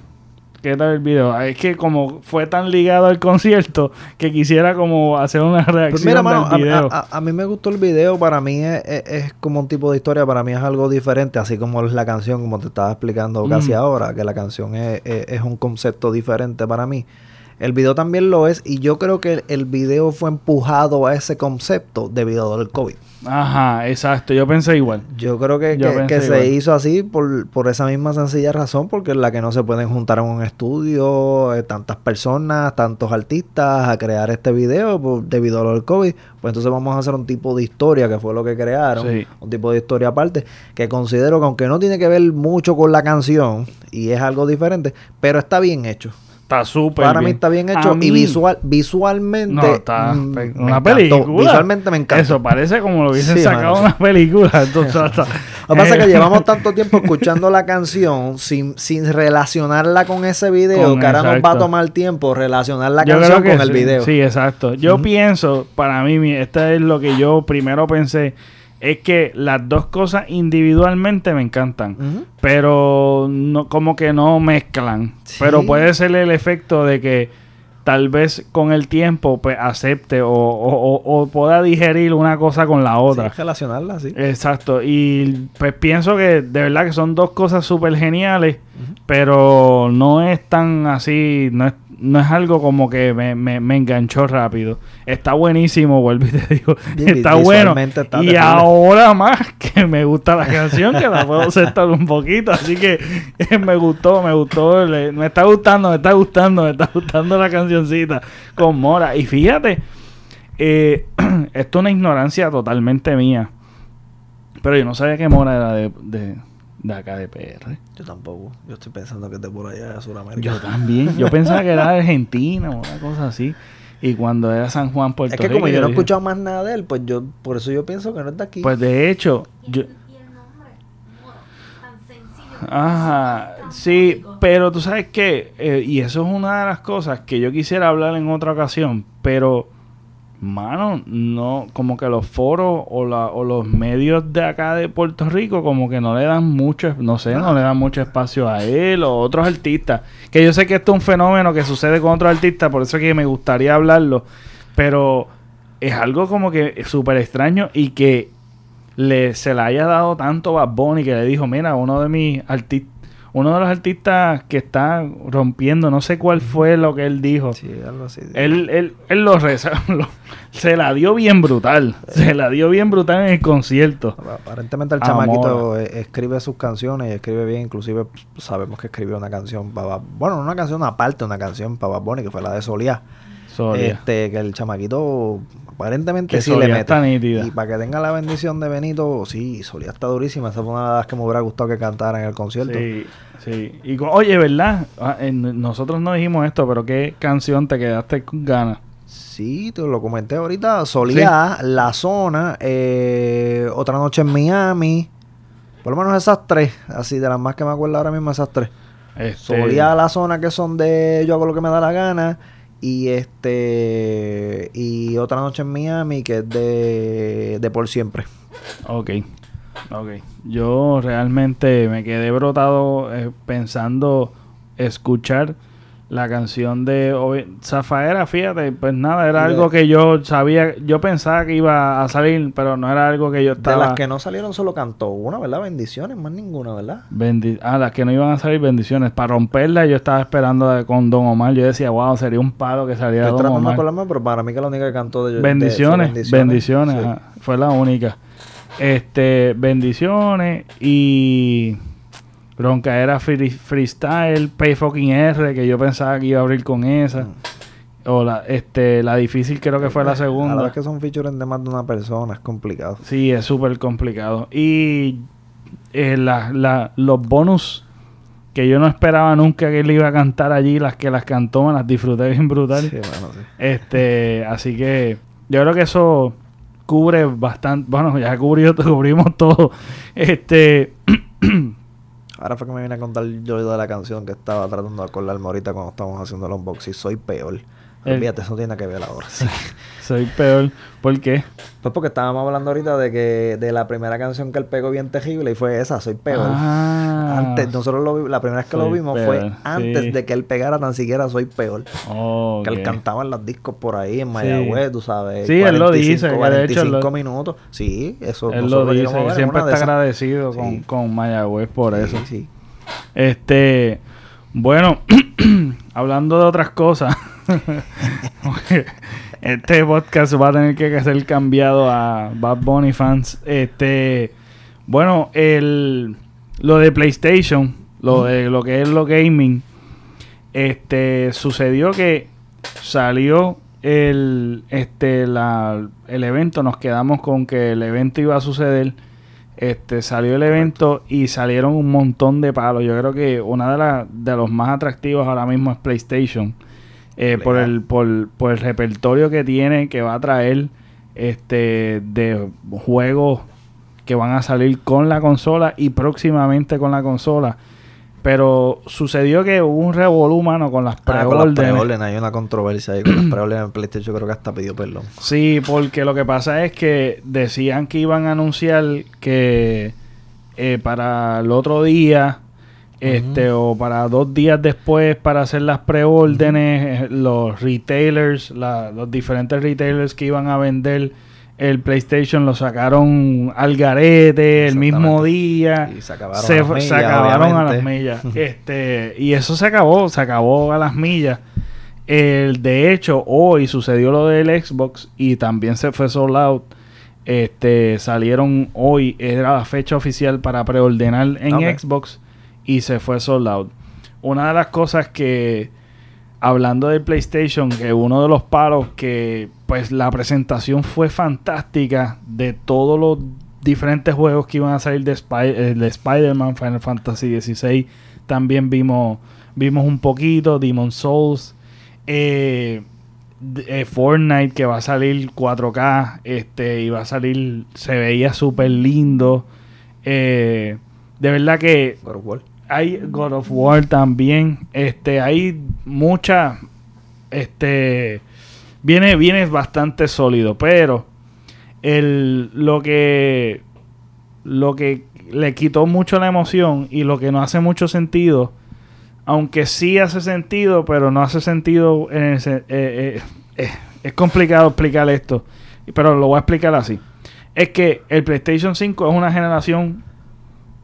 ¿Qué tal el video? Es que como fue tan ligado al concierto que quisiera como hacer una Pues reacción mira, mano, del video. a, a- a mí me gustó el video. Para mí es, es- es como un tipo de historia. Para mí es algo diferente. Así como es la canción, como te estaba explicando casi Mm. ahora. Que la canción es, es- es un concepto diferente para mí. El video también lo es. Y yo creo que el video fue empujado a ese concepto debido al COVID. Ajá, exacto. Yo pensé igual. Yo creo que, Yo que- se hizo así por, por esa misma sencilla razón, porque es la que no se pueden juntar en un estudio, eh, tantas personas, tantos artistas a crear este video por- debido a lo del COVID. Pues entonces vamos a hacer un tipo de historia, que fue lo que crearon, Sí. un tipo de historia aparte, que considero que aunque no tiene que ver mucho con la canción, y es algo diferente, pero está bien hecho. Está súper Para mí está bien hecho y visual, visualmente No, está mm, una encantó. película. Visualmente me encanta. Eso parece como lo hubiesen Sí, sacado mano, una película. Entonces, hasta- Lo que pasa es Eh, que llevamos tanto tiempo escuchando la canción sin, sin relacionarla con ese video, Con- que ahora nos va a tomar tiempo relacionar la Yo canción con el video. Sí, exacto. Yo pienso, para mí, mi- esta es lo que yo primero pensé, es que las dos cosas individualmente me encantan, pero no, como que no mezclan. Sí. Pero puede ser el efecto de que tal vez con el tiempo pues, acepte o, o- o- o pueda digerir una cosa con la otra. Sí, relacionarla, sí. Exacto, y pues pienso que de verdad que son dos cosas súper geniales, pero no es tan así, no es, no es algo como que me, me, me enganchó rápido. Está buenísimo, vuelvo y te digo, está bueno. está y ahora más que me gusta la canción, que la puedo aceptar un poquito, así que eh, me gustó, me gustó, le- me está gustando, me está gustando, me está gustando la cancioncita con Mora. Y fíjate, eh, esto es una ignorancia totalmente mía. Pero yo no sabía que Mora era de, de, de acá de PR. Yo tampoco. Yo estoy pensando que es de por allá de Sudamérica. Yo también. Yo pensaba que era de Argentina o una cosa así. Y cuando era San Juan, Puerto es que Rico. como yo no he escuchado más nada de él, pues yo, por eso yo pienso que no es de aquí. Pues de hecho, yo, Y el nombre, Mora, tan sencillo. Ajá, sí, pero tú sabes que, y eso es una de las cosas que yo quisiera hablar en otra ocasión, pero, mano, no, como que los foros o, la, o los medios de acá de Puerto Rico, como que no le dan mucho, no sé, no le dan mucho espacio a él o otros artistas, que yo sé que esto es un fenómeno que sucede con otros artistas, por eso es que me gustaría hablarlo, pero es algo como que súper extraño y que le, se le haya dado tanto Bad Bunny que le dijo, mira, uno de mis artistas, uno de los artistas que está rompiendo, no sé cuál fue lo que él dijo. sí, algo así. Él, él, él lo, reza- lo- se la dio bien brutal. Se la dio bien brutal en el concierto. Aparentemente el Amor. chamaquito eh, escribe sus canciones y escribe bien, inclusive sabemos que escribió una canción para bueno, no una canción aparte, una canción para Bad Bunny que fue la de Solía. Soria. Este, que el chamaquito aparentemente Que sí le mete. está nítida. Y para que tenga la bendición de Benito, sí, Solía está durísima. Esa fue una de las que me hubiera gustado que cantara en el concierto. Sí, sí. Y, oye, ¿verdad? Ah, en- nosotros no dijimos esto, pero ¿qué canción te quedaste con ganas? Sí, te lo comenté ahorita. Solía, La Zona, eh, Otra Noche en Miami. Por lo menos esas tres. Así, de las más que me acuerdo ahora mismo, esas tres. Este, Solía, La Zona, que son de Yo hago lo que me da la gana. Y este. Y Otra Noche en Miami, que es de, de Por Siempre. Ok, ok. Yo realmente me quedé brotado eh, pensando escuchar la canción de Zafaera, fíjate, pues nada, era De- algo que yo sabía, yo pensaba que iba a salir, pero no era algo que yo De estaba... las que no salieron, solo cantó una, ¿verdad? Bendiciones, más ninguna, ¿verdad? Bendi- ah, las que no iban a salir bendiciones. Para romperla yo estaba esperando de- con Don Omar. Yo decía, wow, sería un palo que saliera Estoy Don tratando de Omar. acordarme, pero para mí que la única que cantó de de- Bendiciones, bendiciones, Sí. ajá, fue la única. Este, bendiciones y Roncaera free, Freestyle, Pay Fucking R, que yo pensaba que iba a abrir con esa. Mm. O la, este, la difícil creo que fue la A la segunda. vez que son features de más de una persona, es complicado. Sí, es súper complicado. Y eh, la- la- los bonus que yo no esperaba nunca que él iba a cantar allí, las que las cantó, me las disfruté bien brutal. Sí, bueno, sí. Este, así que yo creo que eso cubre bastante, bueno, ya cubrió, cubrimos todo. Este, Ahora fue que me vine a contar yo de la canción que estaba tratando de acordarme ahorita cuando estábamos haciendo el unboxing. Soy peor. Olvídate, eso no tiene que ver ahora. soy peor. ¿Por qué? Pues porque estábamos hablando ahorita de que de la primera canción que él pegó bien terrible y fue esa, Soy peor. Ah, antes, nosotros lo la primera vez que lo vimos peor, fue antes sí. de que él pegara tan siquiera Soy Peor. Oh, Que él cantaba en los discos por ahí en Mayagüez, tú sabes. Sí, él lo dice, que de 45 hecho minutos. Sí, eso Él lo dice, ver siempre está agradecido Sí. con, con Mayagüez por eso. Sí, sí. Este, bueno, hablando de otras cosas, este podcast va a tener que ser cambiado a Bad Bunny fans. Este, bueno, el lo de PlayStation, lo de lo que es lo gaming, este, sucedió que salió el este la el evento, nos quedamos con que el evento iba a suceder. Este salió el evento y salieron un montón de palos. Yo creo que una de las de los más atractivos ahora mismo es PlayStation. Eh, por el por, por el repertorio que tiene que va a traer este de juegos que van a salir con la consola y próximamente con la consola. Pero sucedió que hubo un revolú, mano, con las Ah, preórdenes. preórdenes, hay una controversia ahí con las preórdenes en PlayStation. Yo creo que hasta pidió perdón. Sí, porque lo que pasa es que decían que iban a anunciar que eh, para el otro día, este, o para dos días después, para hacer las preórdenes, eh, los retailers, la- los diferentes retailers que iban a vender el PlayStation lo sacaron al garete el mismo día. Y se acabaron se, a las se millas, acabaron a las millas. este, y eso se acabó, se acabó a las millas. El, de hecho, hoy sucedió lo del Xbox y también se fue sold out. Este, salieron hoy, era la fecha oficial para preordenar en. Xbox y se fue sold out. Una de las cosas que, hablando del PlayStation, que uno de los palos que, pues la presentación fue fantástica de todos los diferentes juegos que iban a salir de, eh, de Spider-Man, Final Fantasy XVI, también vimos, vimos un poquito, Demon Souls, eh, eh, Fortnite que va a salir 4K, este, y va a salir, se veía súper lindo. De verdad que God of. Hay God of War también. Este, hay mucha. Este. Viene, viene bastante sólido. Pero. El, lo que. Lo que le quitó mucho la emoción. Y lo que no hace mucho sentido. Aunque sí hace sentido. Pero no hace sentido. En eh, eh, eh, es complicado explicar esto. Pero lo voy a explicar así. Es que el PlayStation 5 es una generación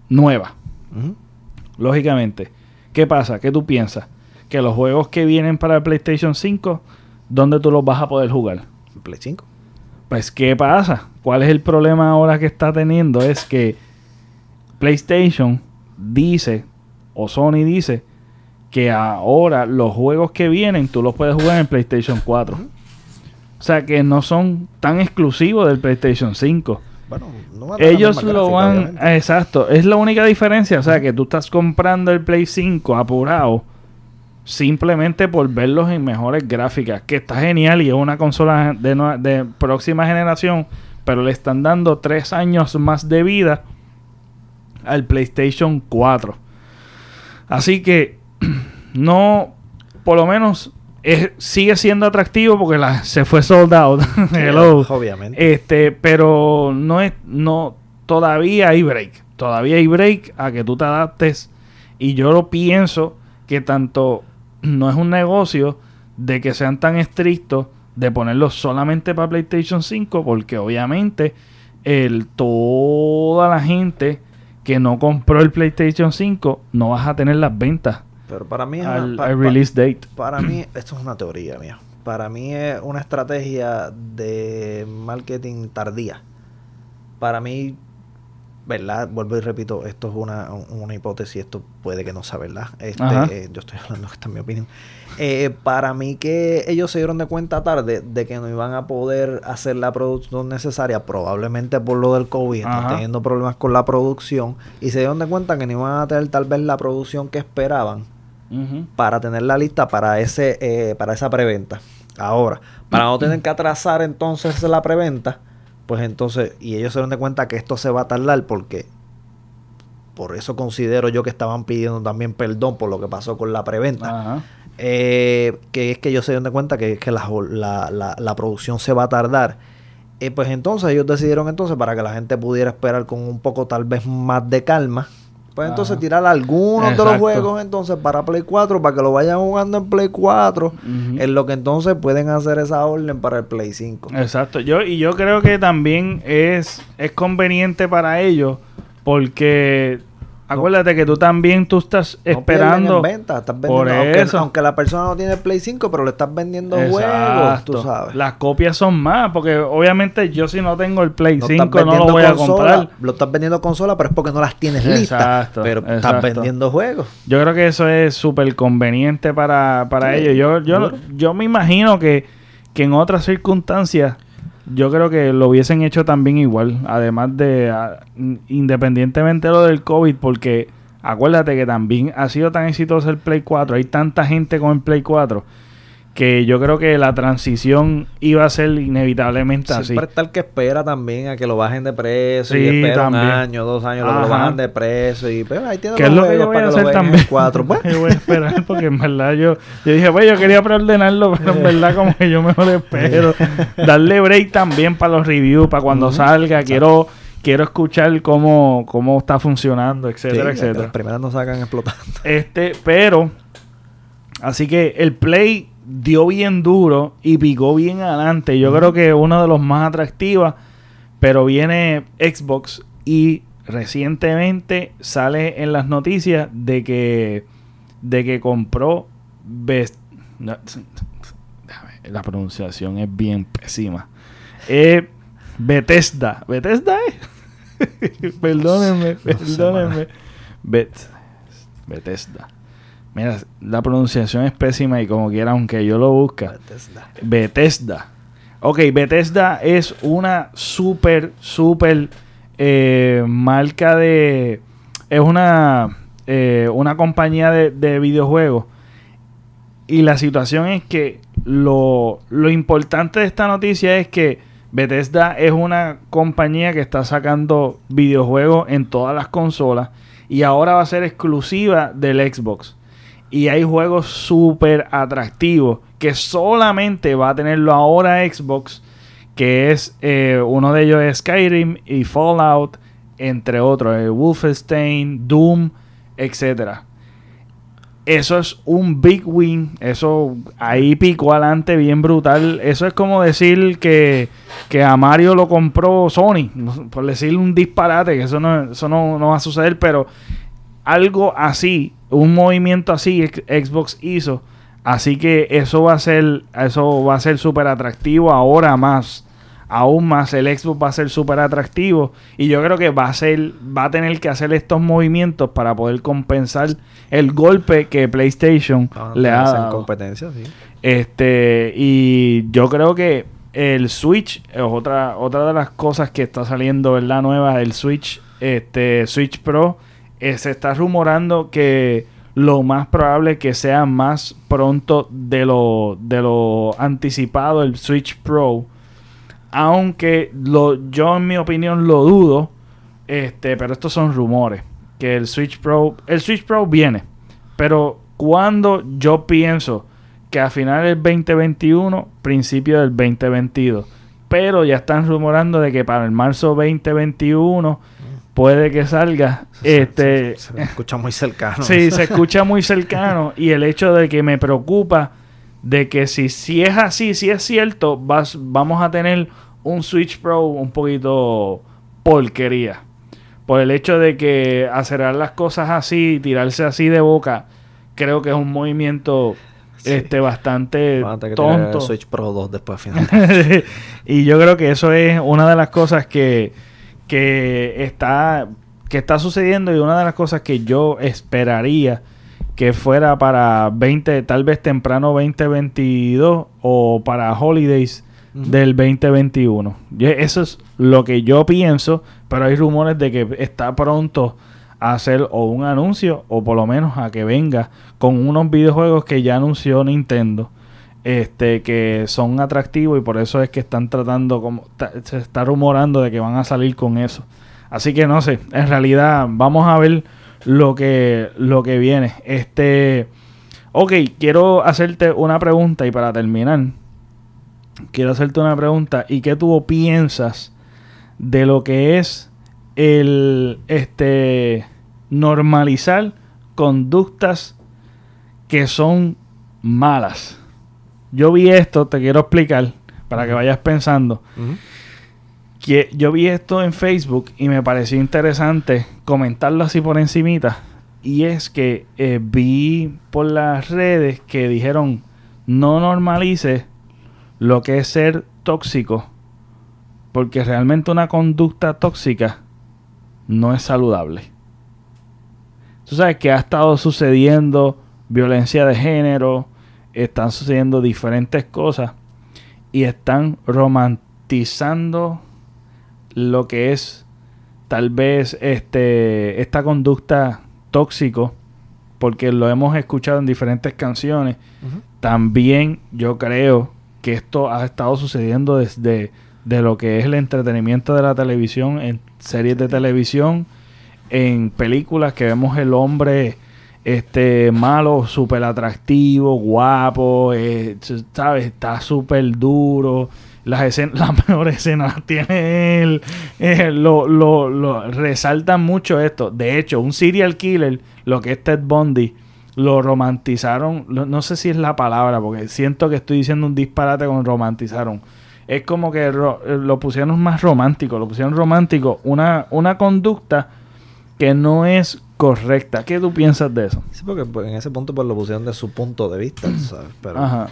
nueva. Lógicamente. ¿Qué pasa? ¿Qué tú piensas? Que los juegos que vienen para el PlayStation 5, ¿dónde tú los vas a poder jugar? Play 5. Pues, ¿qué pasa? ¿Cuál es el problema ahora que está teniendo? Es que PlayStation dice, o Sony dice, que ahora los juegos que vienen tú los puedes jugar en PlayStation 4. O sea que no son tan exclusivos del PlayStation 5. Bueno, no Ellos lo van... obviamente. Exacto. Es la única diferencia. O sea, que tú estás comprando el Play 5 apurado simplemente por verlos en mejores gráficas. Que está genial y es una consola de, de próxima generación. Pero le están dando tres años más de vida al PlayStation 4. Así que no... Por lo menos... es- sigue siendo atractivo porque la, se fue sold out. Hello. Obviamente. Este, pero no es, no, todavía hay break. Todavía hay break a que tú te adaptes. Y yo lo pienso que tanto no es un negocio de que sean tan estrictos de ponerlo solamente para PlayStation 5, porque obviamente el, toda la gente que no compró el PlayStation 5 no vas a tener las ventas Pero para mí al, pa- release date. Para mí, esto es una teoría mía. Para mí es una estrategia de marketing tardía. Para mí, ¿verdad? Vuelvo y repito, esto es una, un- una hipótesis, esto puede que no sea verdad. Este, eh, yo estoy hablando, esta es mi opinión. Eh, para mí que ellos se dieron de cuenta tarde de que no iban a poder hacer la producción necesaria, probablemente por lo del COVID, están teniendo problemas con la producción, y se dieron de cuenta que no iban a tener tal vez la producción que esperaban Para tener la lista para ese eh, para esa preventa. Ahora, para no tener que atrasar entonces la preventa, pues entonces, y ellos se dieron de cuenta que esto se va a tardar porque por eso considero yo que estaban pidiendo también perdón por lo que pasó con la preventa. Eh, que es que ellos se dieron de cuenta que, que la, la- la- la producción se va a tardar. Eh, pues entonces ellos decidieron entonces para que la gente pudiera esperar con un poco tal vez más de calma, Pues entonces Ajá. tirar algunos de los juegos entonces para Play 4 para que lo vayan jugando en Play 4 Ujú. en lo que entonces pueden hacer esa orden para el Play 5. Exacto. Yo, y yo creo que también es, es conveniente para ellos porque acuérdate que tú también tú estás No esperando. en venta, estás por vendiendo, aunque, eso. aunque la persona no tiene Play 5, pero le estás vendiendo juegos, tú sabes. Las copias son más, porque obviamente yo si no tengo el Play No estás 5 no lo voy a comprar. Lo estás vendiendo consola, pero es porque no las tienes listas. Exacto, Pero estás exacto. vendiendo juegos. Yo creo que eso es súper conveniente para, para Sí, ellos. Yo, yo, yo me imagino que, que en otras circunstancias yo creo que lo hubiesen hecho también igual. Además de, ah, independientemente de lo del COVID, porque acuérdate que también ha sido tan exitoso el Play 4. Hay tanta gente con el Play 4 que yo creo que la transición iba a ser inevitablemente así. Siempre está el que espera también a que lo bajen de precio Sí, y espera también. un año, dos años, lo bajan de precio y pues ahí tiene los es lo que yo voy a hacer también. cuatro. Pues, Yo voy a esperar porque en verdad yo, yo dije, pues yo quería preordenarlo, pero en verdad como que yo mejor espero. Darle break también para los reviews, para cuando salga. exacto. Quiero quiero escuchar cómo, cómo está funcionando, sí, etcétera, Las etcétera. primeras no sacan explotando. Este, pero, así que el play dio bien duro y picó bien adelante. Yo creo que uno de los más atractivos, pero viene Xbox y recientemente sale en las noticias de que de que compró Best no, la pronunciación es bien pésima. Eh, Bethesda, Bethesda es. perdónenme, No sé, perdónenme. Bet- Bethesda. Mira, la pronunciación es pésima y como quiera, aunque yo lo busque. Bethesda. Ok, Bethesda es una súper, súper eh, marca de... Es una, eh, una compañía de, de videojuegos. Y la situación es que lo, lo importante de esta noticia es que Bethesda es una compañía que está sacando videojuegos en todas las consolas y ahora va a ser exclusiva del Xbox. Y hay juegos súper atractivos que solamente va a tenerlo ahora Xbox, que es eh, uno de ellos es Skyrim y Fallout, entre otros, eh, Wolfenstein, Doom, etcétera. Eso es un big win. Eso ahí picó adelante bien brutal. Eso es como decir que, que a Mario lo compró Sony. Por decir un disparate, que eso no, eso no, no va a suceder, pero algo así, un movimiento así Xbox hizo. Así que eso va a ser, eso va a ser súper atractivo ahora más. Aún más el Xbox va a ser súper atractivo. Y yo creo que va a ser, va a tener que hacer estos movimientos para poder compensar el golpe que PlayStation le ha dado. competencia, sí. Este, y yo creo que el Switch es otra, otra de las cosas que está saliendo, ¿verdad? Nueva, el Switch, este, Switch Pro, eh, se está rumorando que lo más probable que sea más pronto de lo, de lo anticipado el Switch Pro. Aunque lo, yo en mi opinión lo dudo. Este, pero estos son rumores. Que el Switch Pro. El Switch Pro viene. Pero cuando yo pienso que a finales del 2021, principio del 2022. Pero ya están rumorando de que para el marzo 2021 puede que salga. Este. Se, se- se escucha muy cercano. Sí, se escucha muy cercano. Y el hecho de que me preocupa de que si, si es así, si es cierto, vas, vamos a tener un Switch Pro un poquito porquería. Por el hecho de que acelerar las cosas así, tirarse así de boca, creo que es un movimiento Sí. este bastante tonto. Switch Pro 2 después final. y yo creo que eso es una de las cosas que, que está que está sucediendo y una de las cosas que yo esperaría que fuera para 20, tal vez temprano 2022 o para holidays del 2021. Y Eso es lo que yo pienso, pero hay rumores de que está pronto a hacer o un anuncio o por lo menos a que venga con unos videojuegos que ya anunció Nintendo este que son atractivos y por eso es que están tratando como se está rumorando de que van a salir con eso. Así que no sé en realidad vamos a ver lo que lo que viene. Este ok quiero hacerte una pregunta y para terminar quiero hacerte una pregunta. Y qué tú piensas de lo que es el este normalizar conductas que son malas. Yo vi esto, te quiero explicar, para que vayas pensando. Que yo vi esto en Facebook y me pareció interesante comentarlo así por encimita. Y es que eh, vi por las redes que dijeron no normalice lo que es ser tóxico. Porque realmente una conducta tóxica no es saludable. Tú sabes que ha estado sucediendo violencia de género, están sucediendo diferentes cosas y están romantizando lo que es tal vez este esta conducta tóxico porque lo hemos escuchado en diferentes canciones. También yo creo que esto ha estado sucediendo desde de lo que es el entretenimiento de la televisión, en series de televisión, en películas que vemos el hombre este malo, súper atractivo, guapo, eh, ¿sabes? Está súper duro. Las, escenas, las mejores escenas las tiene él. Eh, lo, lo, lo, resaltan mucho esto. De hecho, un serial killer, lo que es Ted Bundy, lo romantizaron. no sé si es la palabra, porque siento que estoy diciendo un disparate con romantizaron. Es como que lo pusieron más romántico, lo pusieron romántico. Una, una conducta que no es correcta. ¿Qué tú piensas de eso? Sí, porque pues, en ese punto pues lo pusieron de su punto de vista, ¿sabes? Pero, eh,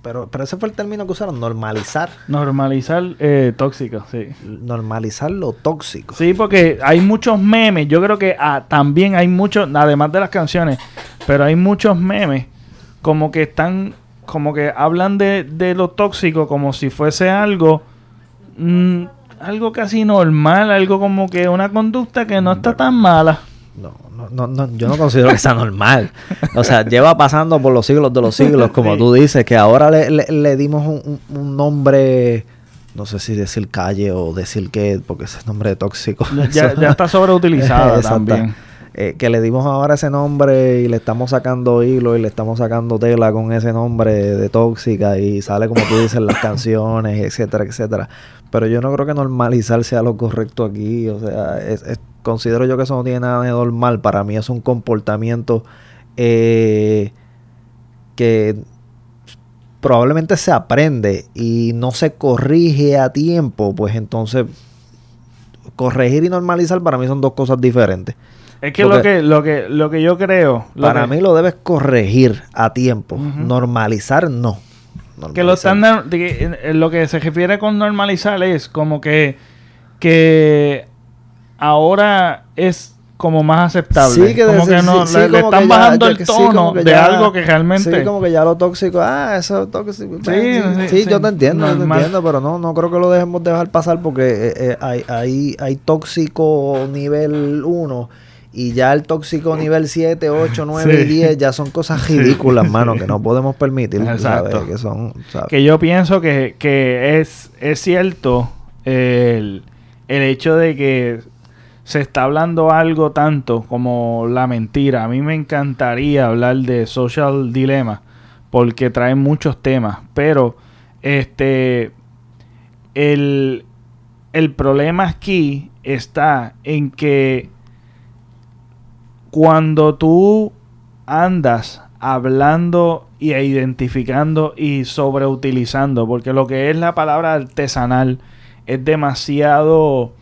pero, pero ese fue el término que usaron, normalizar. Normalizar eh, tóxico, sí. Normalizar lo tóxico. Sí, porque hay muchos memes. Yo creo que ah, también hay muchos, además de las canciones, pero hay muchos memes como que están, como que hablan de, de lo tóxico como si fuese algo... Mm, algo casi normal, algo como que una conducta que no está tan mala. No, no, no, yo no considero que sea normal. O sea, lleva pasando por los siglos de los siglos, como tú dices, que ahora le, le, dimos un, nombre, no sé si decir calle o decir qué, porque ese nombre tóxico. Ya, ya está sobreutilizado también. Eh, que le dimos ahora ese nombre y le estamos sacando hilo y le estamos sacando tela con ese nombre de tóxica y sale como tú dices las canciones, etcétera, etcétera. Pero yo no creo que normalizar sea lo correcto aquí. O sea, es, considero yo que eso no tiene nada de normal. Para mí es un comportamiento eh, que probablemente se aprende y no se corrige a tiempo. Pues entonces, corregir y normalizar para mí son dos cosas diferentes. Es que lo que, lo que lo que yo creo. para mí lo debes corregir a tiempo. Normalizar no. Que lo estándar, lo que se refiere con normalizar es como que, que ahora es como más aceptable. Sí, que como que no, le, están bajando el tono de algo que realmente. Sí, como que ya lo tóxico, ah, eso es tóxico. Sí, sí, yo te entiendo, yo te entiendo, pero no, no creo que lo dejemos dejar pasar porque eh, eh, hay, hay, hay tóxico nivel 1 y ya el tóxico nivel 7, 8, 9 y 10 ya son cosas ridículas, mano, que no podemos permitir. Exacto. Que, son, que yo pienso que, que es, es cierto el, el hecho de que se está hablando algo tanto como la mentira. A mí me encantaría hablar de social dilemma porque trae muchos temas, pero este el, el problema aquí está en que cuando tú andas hablando y identificando y sobreutilizando, porque lo que es la palabra artesanal es demasiado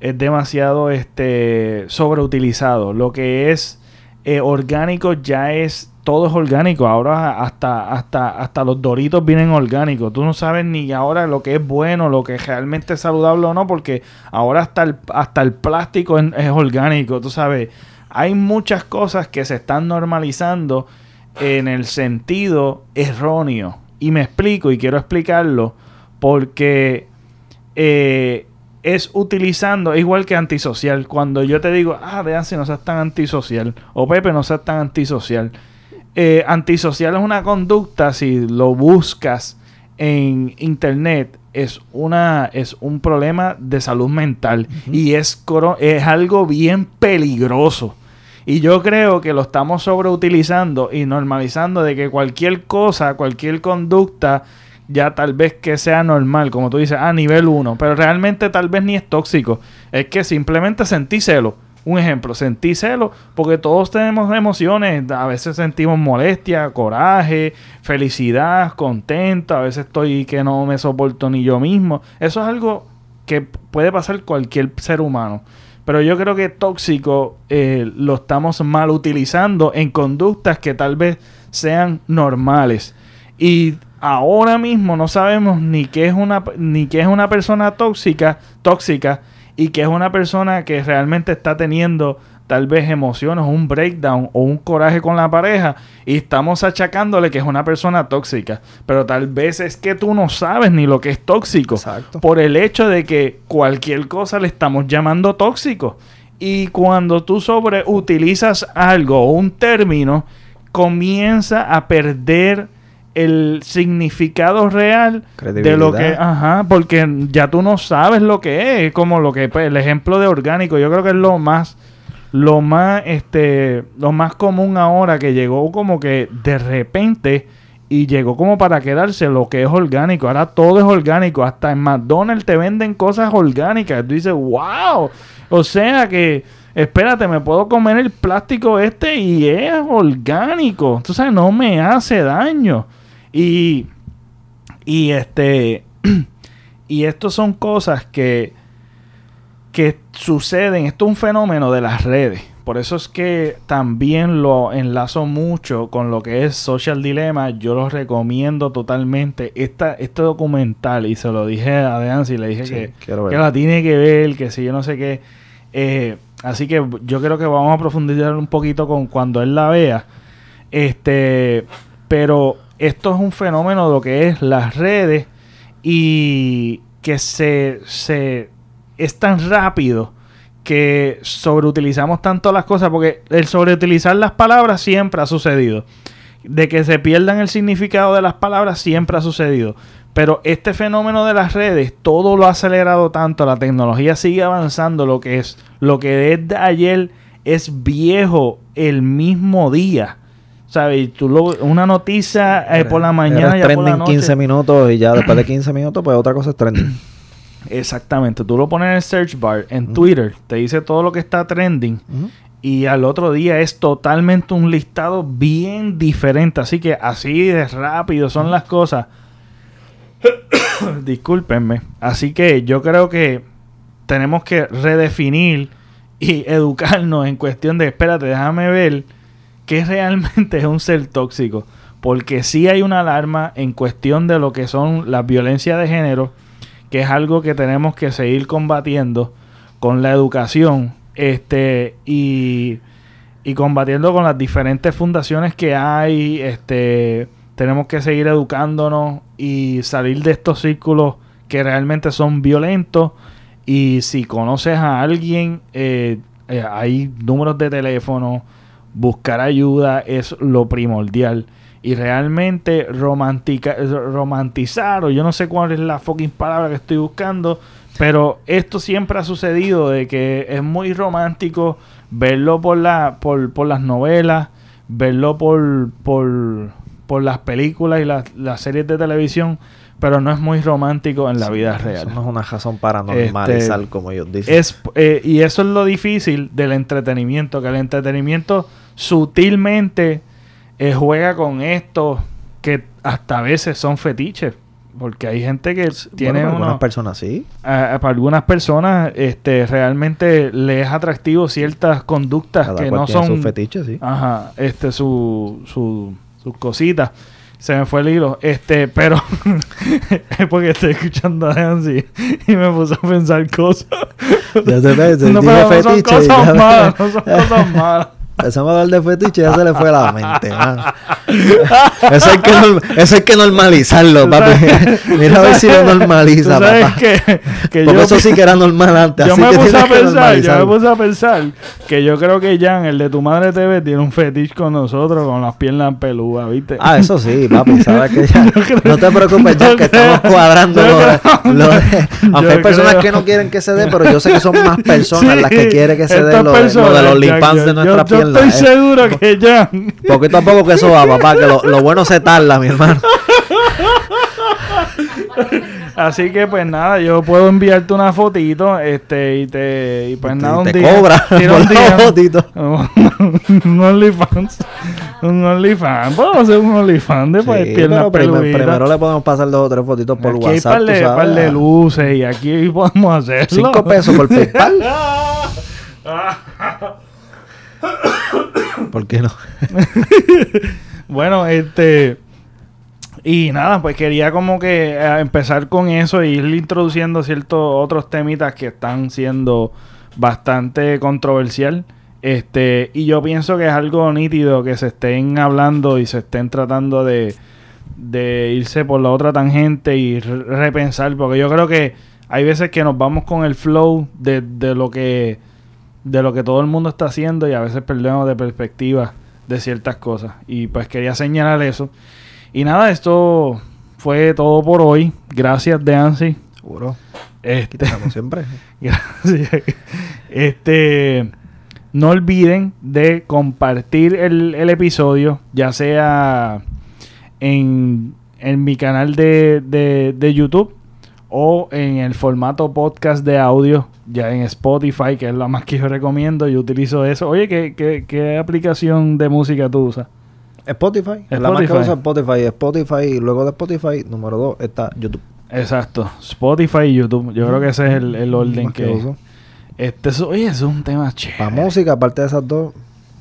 es demasiado este sobreutilizado. Lo que es eh, orgánico ya es todo es orgánico. Ahora hasta hasta hasta los doritos vienen orgánicos. Tú no sabes ni ahora lo que es bueno, lo que es realmente saludable o no, porque ahora hasta el hasta el plástico es orgánico. Tú sabes hay muchas cosas que se están normalizando en el sentido erróneo. Y me explico y quiero explicarlo porque eh, es utilizando, igual que antisocial. Cuando yo te digo, ah, vean si no seas tan antisocial, o Pepe no seas tan antisocial. Eh, antisocial es una conducta, si lo buscas en internet, es, una, es un problema de salud mental y es, es algo bien peligroso. Y yo creo que lo estamos sobreutilizando y normalizando de que cualquier cosa, cualquier conducta, ya tal vez que sea normal, como tú dices, a nivel 1, pero realmente tal vez ni es tóxico. Es que simplemente sentí celo. un ejemplo, sentí celo, porque todos tenemos emociones, a veces sentimos molestia, coraje, felicidad, contento, a veces estoy que no me soporto ni yo mismo. Eso es algo que puede pasar cualquier ser humano. Pero yo creo que tóxico eh, lo estamos mal utilizando en conductas que tal vez sean normales. Y ahora mismo no sabemos ni qué es una ni qué es una persona tóxica, tóxica y que es una persona que realmente está teniendo tal vez emociones, un breakdown o un coraje con la pareja y estamos achacándole que es una persona tóxica. Pero tal vez es que tú no sabes ni lo que es tóxico por el hecho de que cualquier cosa le estamos llamando tóxico. Y cuando tú sobreutilizas algo o un término, comienza a perder el significado real de lo que, ajá, porque ya tú no sabes lo que es, como lo que pues, el ejemplo de orgánico, yo creo que es lo más lo más este lo más común ahora que llegó como que de repente y llegó como para quedarse lo que es orgánico. Ahora todo es orgánico. Hasta en McDonald's te venden cosas orgánicas. Tú dices, wow. O sea que, espérate, me puedo comer el plástico este y es orgánico. Tú sabes, no me hace daño. Y, y este, y esto son cosas que, que suceden. Esto es un fenómeno de las redes. Por eso es que también lo enlazo mucho con lo que es Social Dilemma. Yo lo recomiendo totalmente. Esta, este documental, y se lo dije a Deancy, le dije que, que, la tiene que ver, que si yo no sé qué. Eh, así que yo creo que vamos a profundizar un poquito con cuando él la vea. Este, pero esto es un fenómeno de lo que es las redes y que se, se es tan rápido que sobreutilizamos tanto las cosas, porque el sobreutilizar las palabras siempre ha sucedido. De que se pierdan el significado de las palabras siempre ha sucedido. Pero este fenómeno de las redes, todo lo ha acelerado tanto, la tecnología sigue avanzando, lo que es, lo que desde ayer es viejo el mismo día. ¿Sabes? Tú una noticia eh, por la mañana. ya trending 15 minutos y ya después de 15 minutos, pues otra cosa es trending. Exactamente. Tú lo pones en el search bar, en Twitter, te dice todo lo que está trending. Y al otro día es totalmente un listado bien diferente. Así que así de rápido son las cosas. Discúlpenme. Así que yo creo que tenemos que redefinir y educarnos en cuestión de, espérate, déjame ver qué realmente es un ser tóxico. Porque sí hay una alarma en cuestión de lo que son las violencias de género que es algo que tenemos que seguir combatiendo con la educación este y, y combatiendo con las diferentes fundaciones que hay este tenemos que seguir educándonos y salir de estos círculos que realmente son violentos y si conoces a alguien eh, eh, hay números de teléfono buscar ayuda es lo primordial. Y realmente romantizar, o yo no sé cuál es la fucking palabra que estoy buscando, pero esto siempre ha sucedido de que es muy romántico verlo por, la, por, por las novelas, verlo por, por, por las películas y las, series de televisión, pero no es muy romántico en la vida real. Eso no es una razón para normalizar, este, como ellos dicen. Es, eh, y eso es lo difícil del entretenimiento, que el entretenimiento sutilmente eh, juega con esto que hasta a veces son fetiches. Porque hay gente que tiene. para algunas personas sí. para algunas personas este, realmente le es atractivo ciertas conductas que no son. Sus fetiches, sí. Ajá, este, su, su, sus cositas. Se me fue el hilo. Este, pero es porque estoy escuchando a Nancy y me puse a pensar cosas. Ya se ve, no, pero no son cosas malas, no son cosas malas. Empezamos a hablar de fetiche y ya se le fue la mente. Eso, hay que eso hay que normalizarlo, papi. Mira a ver si lo normaliza, papá. Que, que Porque eso sí que era normal antes. Yo me puse a pensar, yo me puse a pensar que yo creo que Jan, el de tu madre TV, tiene un fetiche con nosotros, con las piernas peludas, ¿viste? Ah, eso sí, papi. Sabes que ya. no te preocupes, Jan, que estamos cuadrando lo, de, Aunque hay personas que no quieren que se dé, pero yo sé que son más personas las que quieren que se dé lo, de, los limpantes de nuestra estoy ¿eh? seguro que ya. Poquito a poco que eso va, papá, que lo, lo bueno se tarda, mi hermano. Así que pues nada, yo puedo enviarte una fotito, este, y te, y pues Y nada, un te día. cobra tira un día. fotito. un OnlyFans. Un OnlyFans. Podemos hacer un OnlyFans de pues, Sí, piernas primer- primero le podemos pasar dos o tres fotitos por aquí hay WhatsApp. de, sabes. par de luces y aquí podemos hacerlo. Cinco pesos por PayPal. ¿Por qué no? Bueno, este. Y nada, pues quería como que eh, empezar con eso y ir introduciendo ciertos otros temitas que están siendo bastante controversial. Este, y yo pienso que es algo nítido que se estén hablando y se estén tratando de, de irse por la otra tangente y re- repensar, porque yo creo que hay veces que nos vamos con el flow de, de lo que de lo que todo el mundo está haciendo y a veces perdemos de perspectiva de ciertas cosas. Y pues quería señalar eso. Y nada, esto fue todo por hoy. Gracias, Deancy. Seguro. Este, Como siempre. gracias. Este, no olviden de compartir el, el episodio, ya sea en, en mi canal de, de, de YouTube o en el formato podcast de audio, ya en Spotify, que es la más que yo recomiendo. Yo utilizo eso. Oye, ¿qué, qué, qué aplicación de música tú usas? Spotify. La más que Spotify. usa Spotify. Spotify. Y luego de Spotify, número dos, está YouTube. Exacto, Spotify y YouTube. Yo creo que ese es el, el orden que que... uso. Este, eso- oye, eso es un tema chévere. Para música, aparte de esas dos,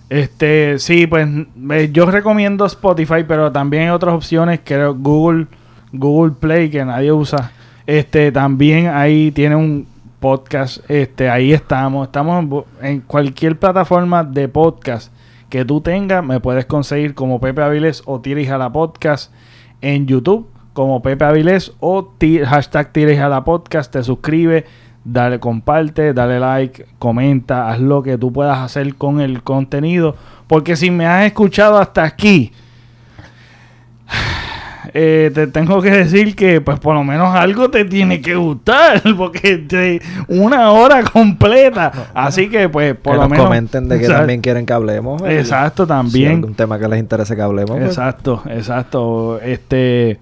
Este, sí, pues eh, yo recomiendo Spotify, pero también hay otras opciones que Google, Google Play que nadie usa. Este, también ahí tiene un podcast, este, ahí estamos, estamos en, cualquier plataforma de podcast que tú tengas, me puedes conseguir como Pepe Avilés o Tires a la podcast en YouTube como Pepe Avilés o hashtag Tires a la podcast, te suscribes, dale comparte, dale like, comenta, haz lo que tú puedas hacer con el contenido, porque si me has escuchado hasta aquí, eh, te tengo que decir que pues por lo menos algo te tiene que gustar, porque te- una hora completa, así que pues por que lo nos menos comenten de que Exacto. también quieren que hablemos. Exacto, Si también. hay algún tema que les interese que hablemos. pues, Exacto, exacto. Este,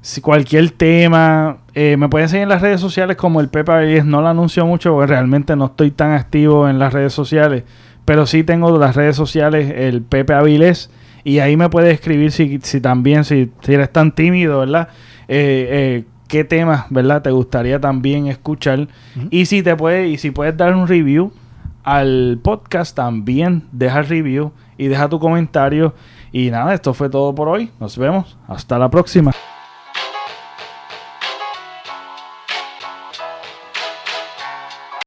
si cualquier tema, eh, me pueden seguir en las redes sociales como el Pepe Avilés. No lo anuncio mucho porque realmente no estoy tan activo en las redes sociales, pero sí tengo las redes sociales el Pepe Avilés y ahí me puedes escribir si, si también, si, si eres tan tímido, ¿verdad? Eh, eh, qué temas, ¿verdad? Te gustaría también escuchar y si te puede y si puedes dar un review al podcast también deja review y deja tu comentario y nada, esto fue todo por hoy. Nos vemos. Hasta la próxima.